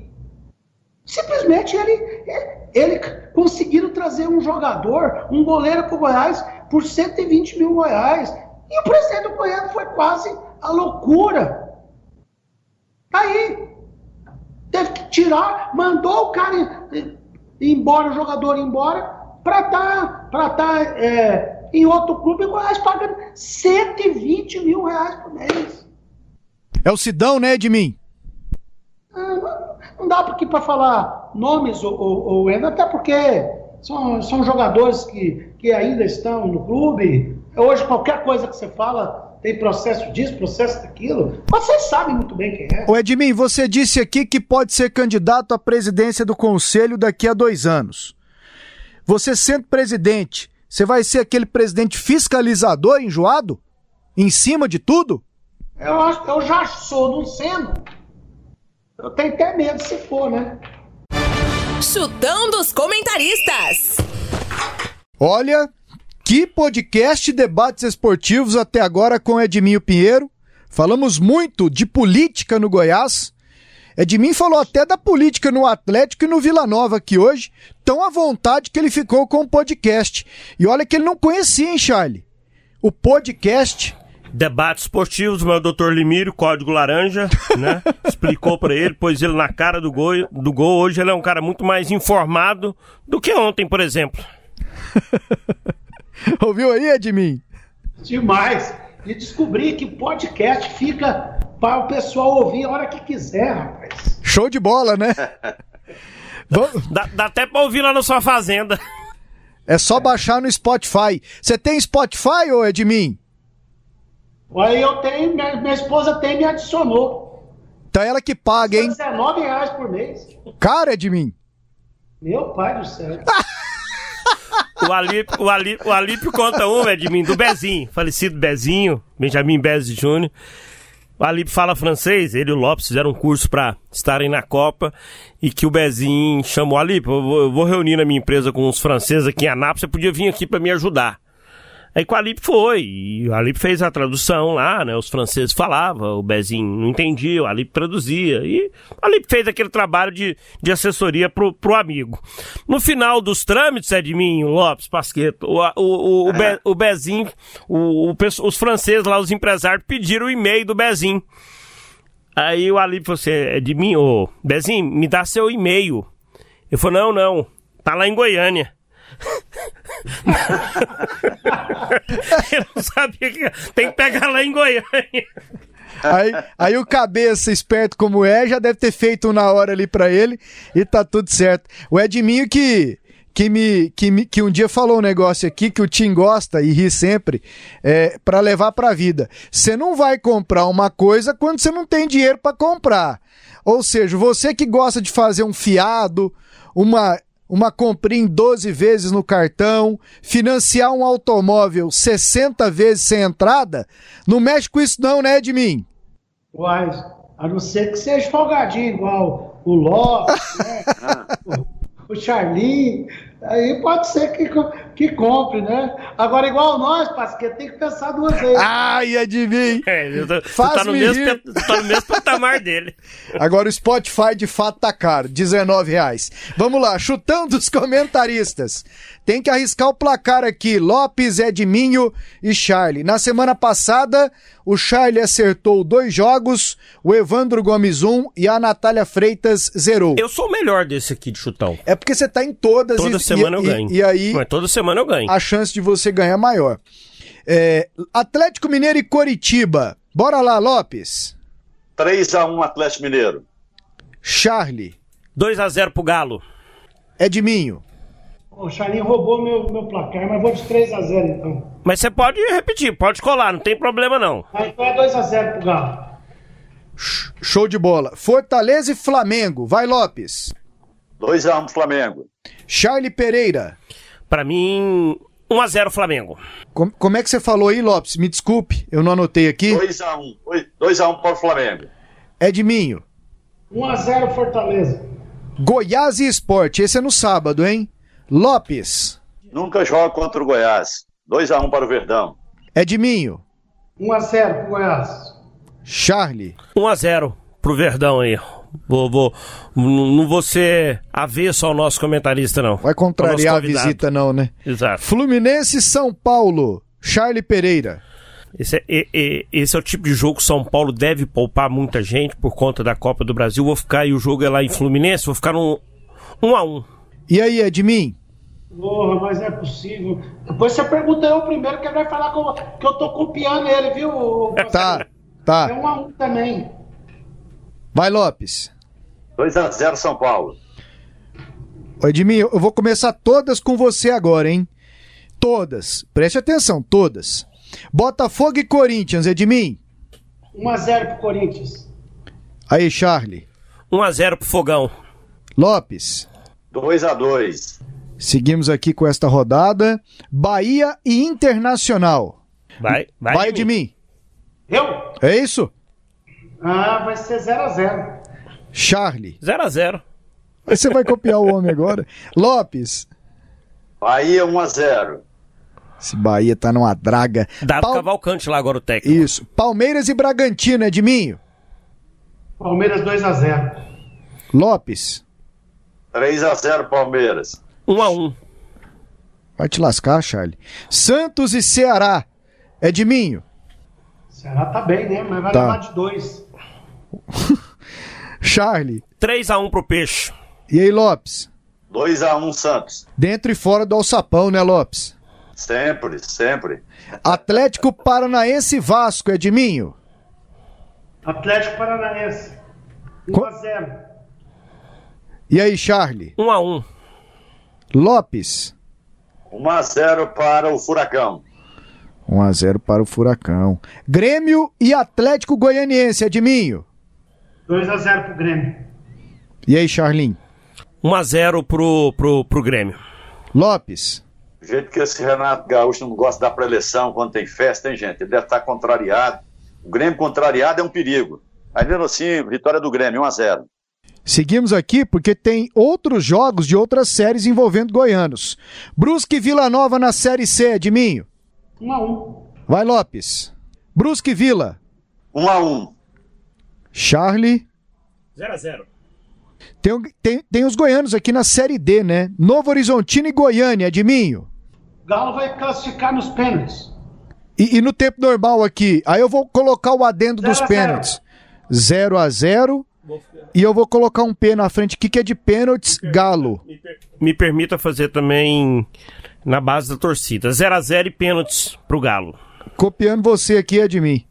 Simplesmente ele, ele conseguiram trazer um jogador, um goleiro para o Goiás por 120 mil Goiás. E o presidente do Goiás foi quase a loucura. Aí, teve que tirar, mandou o cara ir, embora, o jogador embora, para estar tá, tá, é, em outro clube, o Goiás paga 120 mil reais por mês. É o Sidão, né, Edmin? Ah, não dá aqui para falar nomes, ou, ou, até porque são, são jogadores que, que ainda estão no clube. Hoje, qualquer coisa que você fala tem processo disso, processo daquilo. Vocês sabem muito bem quem é. O Edmin, você disse aqui que pode ser candidato à presidência do conselho daqui a dois anos. Você sendo presidente, você vai ser aquele presidente fiscalizador enjoado? Em cima de tudo? Eu, acho, eu já sou, não sendo. Eu tenho até medo se for, né? Chutão dos comentaristas. Olha, que podcast debates esportivos até agora com Edminho Pinheiro. Falamos muito de política no Goiás. Edmin falou até da política no Atlético e no Vila Nova aqui hoje, tão à vontade que ele ficou com o podcast. E olha que ele não conhecia, hein, Charlie? O podcast debates esportivos, meu doutor Limírio, código laranja, né? Explicou para ele, pôs ele na cara do gol, do gol. Hoje ele é um cara muito mais informado do que ontem, por exemplo. Ouviu aí, Edmin? Demais. E descobri que podcast fica para o pessoal ouvir a hora que quiser, rapaz. Show de bola, né? dá, dá até para ouvir lá na sua fazenda. É só baixar no Spotify. Você tem Spotify, ô Edmin? Aí eu tenho, minha, minha esposa tem me adicionou. Então ela que paga, hein? 19 reais por mês. Cara, Edmin. Meu pai do céu. o Alípio, o, Alípio, o Alípio conta um, Edmin, do Bezinho, falecido Bezinho, Benjamin Bezzi Júnior. O Alip fala francês, ele e o Lopes fizeram um curso para estarem na Copa e que o Bezinho chamou Alip, eu vou, eu vou reunir na minha empresa com os franceses aqui em Anápolis, você podia vir aqui para me ajudar. Aí com o Alip foi, e o Alip fez a tradução lá, né? Os franceses falavam, o Bezinho não entendia, o Alip traduzia. E o Alip fez aquele trabalho de, de assessoria pro, pro amigo. No final dos trâmites, Edminho, Lopes, Pasqueto, o, o, o, o, Be, o Bezinho, o, o, os franceses lá, os empresários, pediram o e-mail do Bezinho. Aí o Alip falou assim, Edminho, ô, Bezinho, me dá seu e-mail. Ele falou, não, não, tá lá em Goiânia. Eu não sabia que tem que pegar lá em Goiânia. Aí, aí o cabeça, esperto como é, já deve ter feito um na hora ali pra ele e tá tudo certo. O Edminho que que me, que me que um dia falou um negócio aqui que o Tim gosta e ri sempre é para levar pra vida. Você não vai comprar uma coisa quando você não tem dinheiro para comprar. Ou seja, você que gosta de fazer um fiado, uma uma comprinha em 12 vezes no cartão, financiar um automóvel 60 vezes sem entrada, não mexe com isso não, né, Edmin? Uai, a não ser que seja folgadinho, igual o Lopes, né? o, o Charlinho, aí pode ser que, que compre, né? Agora, igual nós, Pasquete, tem que pensar duas vezes. Ai, Edmin! É, tô, tu tá, no mesmo, tá no mesmo patamar dele. Agora o Spotify de fato tá caro, 19 reais. Vamos lá, chutão dos comentaristas. Tem que arriscar o placar aqui, Lopes, Edminho e Charlie. Na semana passada, o Charlie acertou dois jogos, o Evandro Gomes um e a Natália Freitas zerou. Eu sou o melhor desse aqui de chutão. É porque você tá em todas Toda e, semana e, eu ganho. E, e aí Mas toda semana eu ganho. a chance de você ganhar é maior. É, Atlético Mineiro e Coritiba. Bora lá, Lopes. 3x1 Atlético Mineiro. Charlie. 2x0 pro Galo. Edminho. O Charlinho roubou meu, meu placar, mas vou de 3x0 então. Mas você pode repetir, pode colar, não tem problema não. Então é 2x0 pro Galo. Show de bola. Fortaleza e Flamengo. Vai, Lopes. 2x1 Flamengo. Charlie Pereira. Pra mim, 1x0 Flamengo. Com- como é que você falou aí, Lopes? Me desculpe, eu não anotei aqui. 2x1. 2x1 para o Flamengo. Edminho. 1x0 Fortaleza. Goiás e Esporte. Esse é no sábado, hein? Lopes. Nunca joga contra o Goiás. 2x1 para o Verdão. Edminho. 1x0 pro Goiás. Charlie. 1x0 pro Verdão aí. Vou, vou, não vou ser avesso ao nosso comentarista, não. Vai contrariar a visita, não, né? Exato. Fluminense e São Paulo. Charlie Pereira. Esse é, e- e- esse é o tipo de jogo que São Paulo deve poupar muita gente por conta da Copa do Brasil. Vou ficar, e o jogo é lá em Fluminense, vou ficar num 1x1. E aí, Edmin? Porra, mas não é possível. Depois você pergunta eu primeiro, que ele vai falar que eu, que eu tô copiando ele, viu? Tá, É tá. 1x1 também. Vai, Lopes. 2x0 São Paulo. Ô, Edminho, eu vou começar todas com você agora, hein? Todas. Preste atenção, todas. Botafogo e Corinthians, Edmin. 1x0 pro Corinthians. Aí, Charlie. 1x0 pro Fogão. Lopes. 2x2. Seguimos aqui com esta rodada. Bahia e Internacional. Vai, vai, Vai, de mim. Edmin. Eu? É isso? Ah, vai ser 0x0. Charlie. 0x0. Você vai copiar o homem agora. Lopes. Bahia 1x0. Esse Bahia tá numa draga. Dado Pal- Cavalcante lá agora o técnico. Isso. Palmeiras e Bragantino, Edminho. Palmeiras 2x0. Lopes. 3x0 Palmeiras. 1x1. Vai te lascar, Charlie. Santos e Ceará. Edminho. Ceará tá bem, né? Mas vai Tá. levar de 2. Charlie. 3x1 pro Peixe. E aí, Lopes? 2x1 Santos. Dentro e fora do alçapão, né, Lopes? Sempre, sempre. Atlético Paranaense e Vasco, Edminho. Atlético Paranaense. Co- 1x0. E aí, Charlie? 1x1. Lopes. 1x0 para o Furacão. 1x0 para o Furacão. Grêmio e Atlético Goianiense, Edminho. 2x0 pro Grêmio. E aí, Charlin? 1x0 pro, pro, pro Grêmio. Lopes. Do jeito que esse Renato Gaúcho não gosta da preleção quando tem festa, hein, gente? Ele deve estar contrariado. O Grêmio contrariado é um perigo. Mas mesmo assim, vitória do Grêmio, 1x0. Seguimos aqui porque tem outros jogos de outras séries envolvendo goianos. Brusque e Vila Nova na Série C, Edminho. 1x1. Vai, Lopes. Brusque e Vila. 1x1. Charlie. 0x0. Tem, o- tem, tem os goianos aqui na Série D, né? Novo Horizontino e Goiânia, Edminho. O Galo vai classificar nos pênaltis. E, e no tempo normal aqui, aí eu vou colocar o adendo dos Zero a zero. pênaltis. 0 a 0 E eu vou colocar um P na frente aqui que é de pênaltis, Galo. Me permita fazer também na base da torcida. 0x0 e pênaltis pro Galo. Copiando você aqui, Edmin.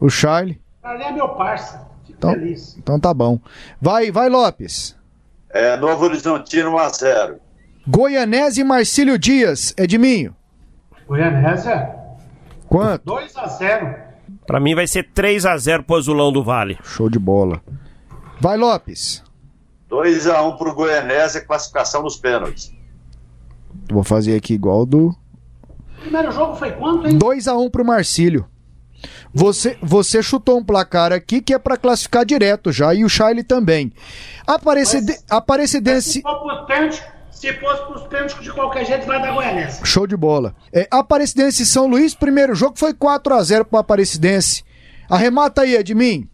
O Charlie? Ali é meu parça. Fico Então, feliz. então tá bom. Vai, vai Lopes. É, Novo Horizontino 1x0. Goianese e Marcílio Dias, Edminho. Goianésia, Quanto? 2x0. Pra mim vai ser 3 a 0 pro Azulão do Vale. Show de bola. Vai Lopes. 2x1 pro Goianésia, classificação nos pênaltis. Vou fazer aqui igual do Primeiro jogo foi quanto, hein? 2 a 1 pro Marcílio. Você, você chutou um placar aqui que é pra classificar direto já e o Charlie também. Aparecide, Se Aparecidense se fosse pros pênaltis de qualquer jeito, vai dar Goianésia. Show de bola. É, Aparecidense e São Luís, primeiro jogo foi 4 a 0 pro Aparecidense. Arremata aí, Edmin.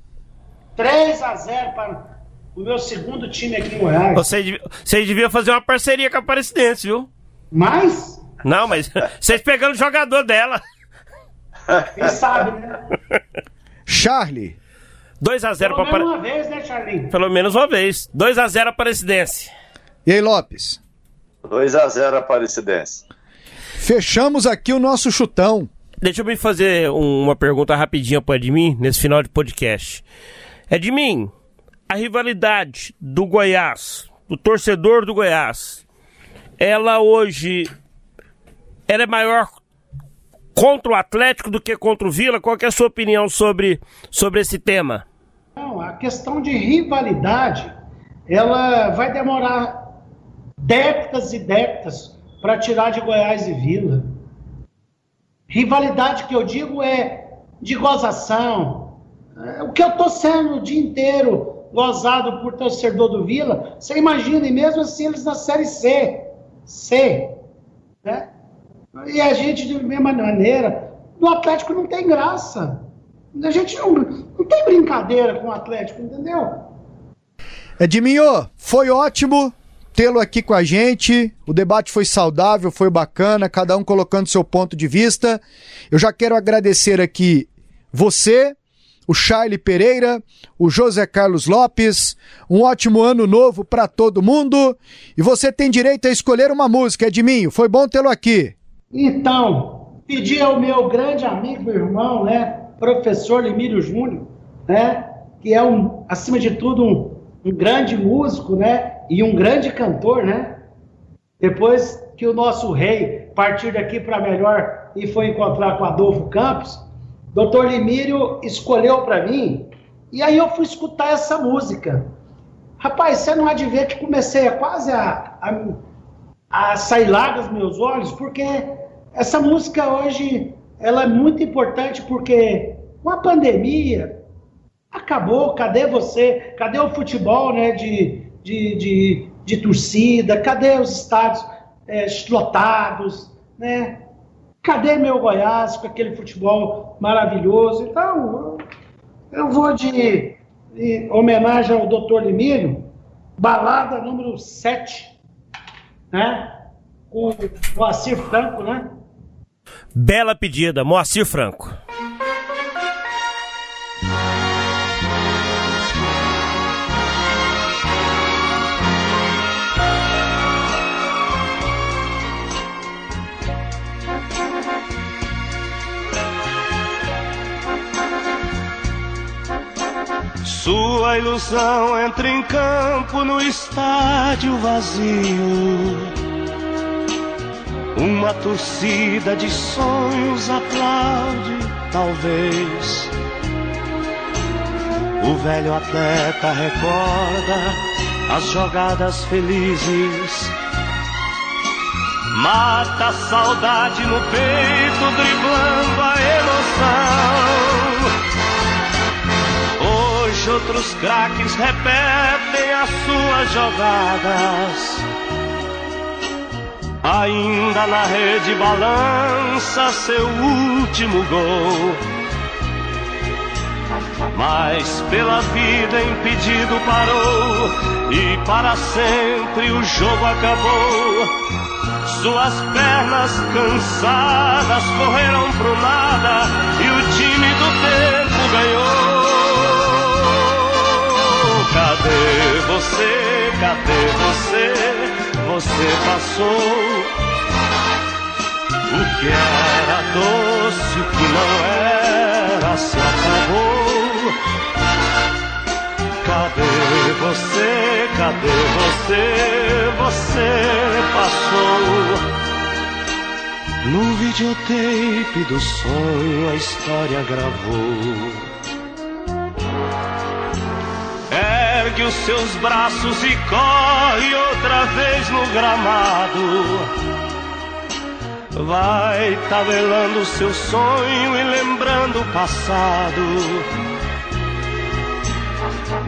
3x0 para o meu segundo time aqui em Goiás. Você devia, você devia fazer uma parceria com a Aparecidense, viu? Mas, Não, mas vocês pegando o jogador dela. Quem sabe, né? Charlie. 2 a 0 Pelo pra menos uma vez, né, Charlinho? Pelo menos uma vez. 2 a 0 Aparecidense. E aí, Lopes? 2x0 Aparecidense. Fechamos aqui o nosso chutão. Deixa eu me fazer um- uma pergunta rapidinha pro Edmin nesse final de podcast. Edmin, a rivalidade do Goiás, do torcedor do Goiás, ela hoje ela é maior contra o Atlético do que contra o Vila? Qual é a sua opinião sobre, sobre esse tema? Não, a questão de rivalidade, ela vai demorar décadas e décadas para tirar de Goiás e Vila. Rivalidade que eu digo é de gozação. É, O que eu tô sendo o dia inteiro gozado por torcedor do Vila, você imagina, e mesmo assim eles na Série C. C. Né? E a gente, de mesma maneira, no Atlético não tem graça. A gente não, não tem brincadeira com o Atlético, entendeu? Edminho, foi ótimo tê-lo aqui com a gente. O debate foi saudável, foi bacana, cada um colocando seu ponto de vista. Eu já quero agradecer aqui você, o Charlie Pereira, o José Carlos Lopes. Um ótimo ano novo para todo mundo. E você tem direito a escolher uma música, Edminho. Foi bom tê-lo aqui. Então, pedi ao meu grande amigo, irmão, né, professor Limírio Júnior, né, que é um, acima de tudo, um, um grande músico, né, e um grande cantor, né. Depois que o nosso rei partiu daqui para melhor e foi encontrar com Adolfo Campos, Dr. Limírio escolheu para mim e aí eu fui escutar essa música. Rapaz, você não há de ver que comecei a quase a, a, a sair lágrimas dos meus olhos, porque essa música hoje ela é muito importante porque com a pandemia acabou, cadê você? Cadê o futebol né, de, de, de, de torcida? Cadê os estádios é, lotados? Né? Cadê meu Goiás com aquele futebol maravilhoso? Então, eu vou de, de homenagem ao Dr. Limírio, balada número 7, né? Com o Moacir Franco, né? Bela pedida, Moacir Franco. Sua ilusão entra em campo no estádio vazio. Uma torcida de sonhos aplaude, talvez. O velho atleta recorda as jogadas felizes. Mata a saudade no peito, driblando a emoção. Hoje outros craques repetem as suas jogadas. Ainda na rede balança seu último gol. Mas pela vida impedido parou e para sempre o jogo acabou. Suas pernas cansadas correram pro nada e o time do tempo ganhou. Cadê você? Cadê você? você passou, o que era doce, o que não era, se acabou. Cadê você? Cadê você? Você passou. No videotape do sonho a história gravou. Ergue os seus braços e corre outra vez no gramado. Vai tabelando seu sonho e lembrando o passado.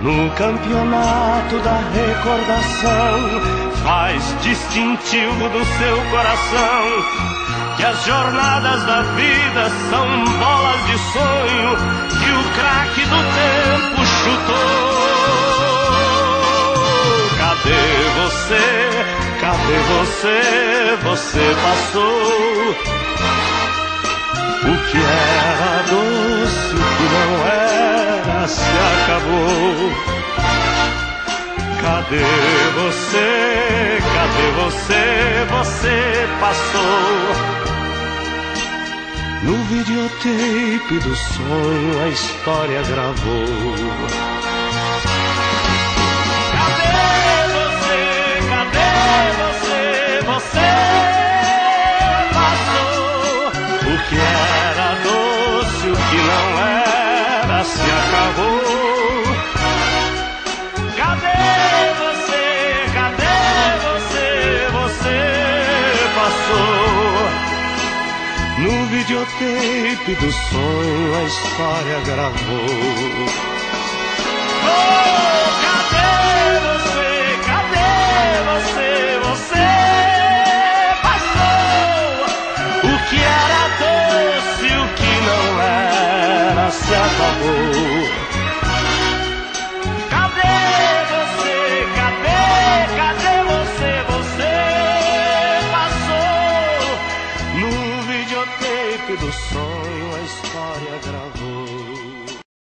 No campeonato da recordação, faz distintivo do seu coração que as jornadas da vida são bolas de sonho que o craque do tempo chutou. Cadê você? Cadê você? Você passou. O que era doce, o que não era, se acabou. Cadê você? Cadê você? Você passou. No videotape do sonho a história gravou. Videotape do sonho a história gravou. Oh, cadê você? Cadê você? Você passou. O que era doce, o que não era, se acabou.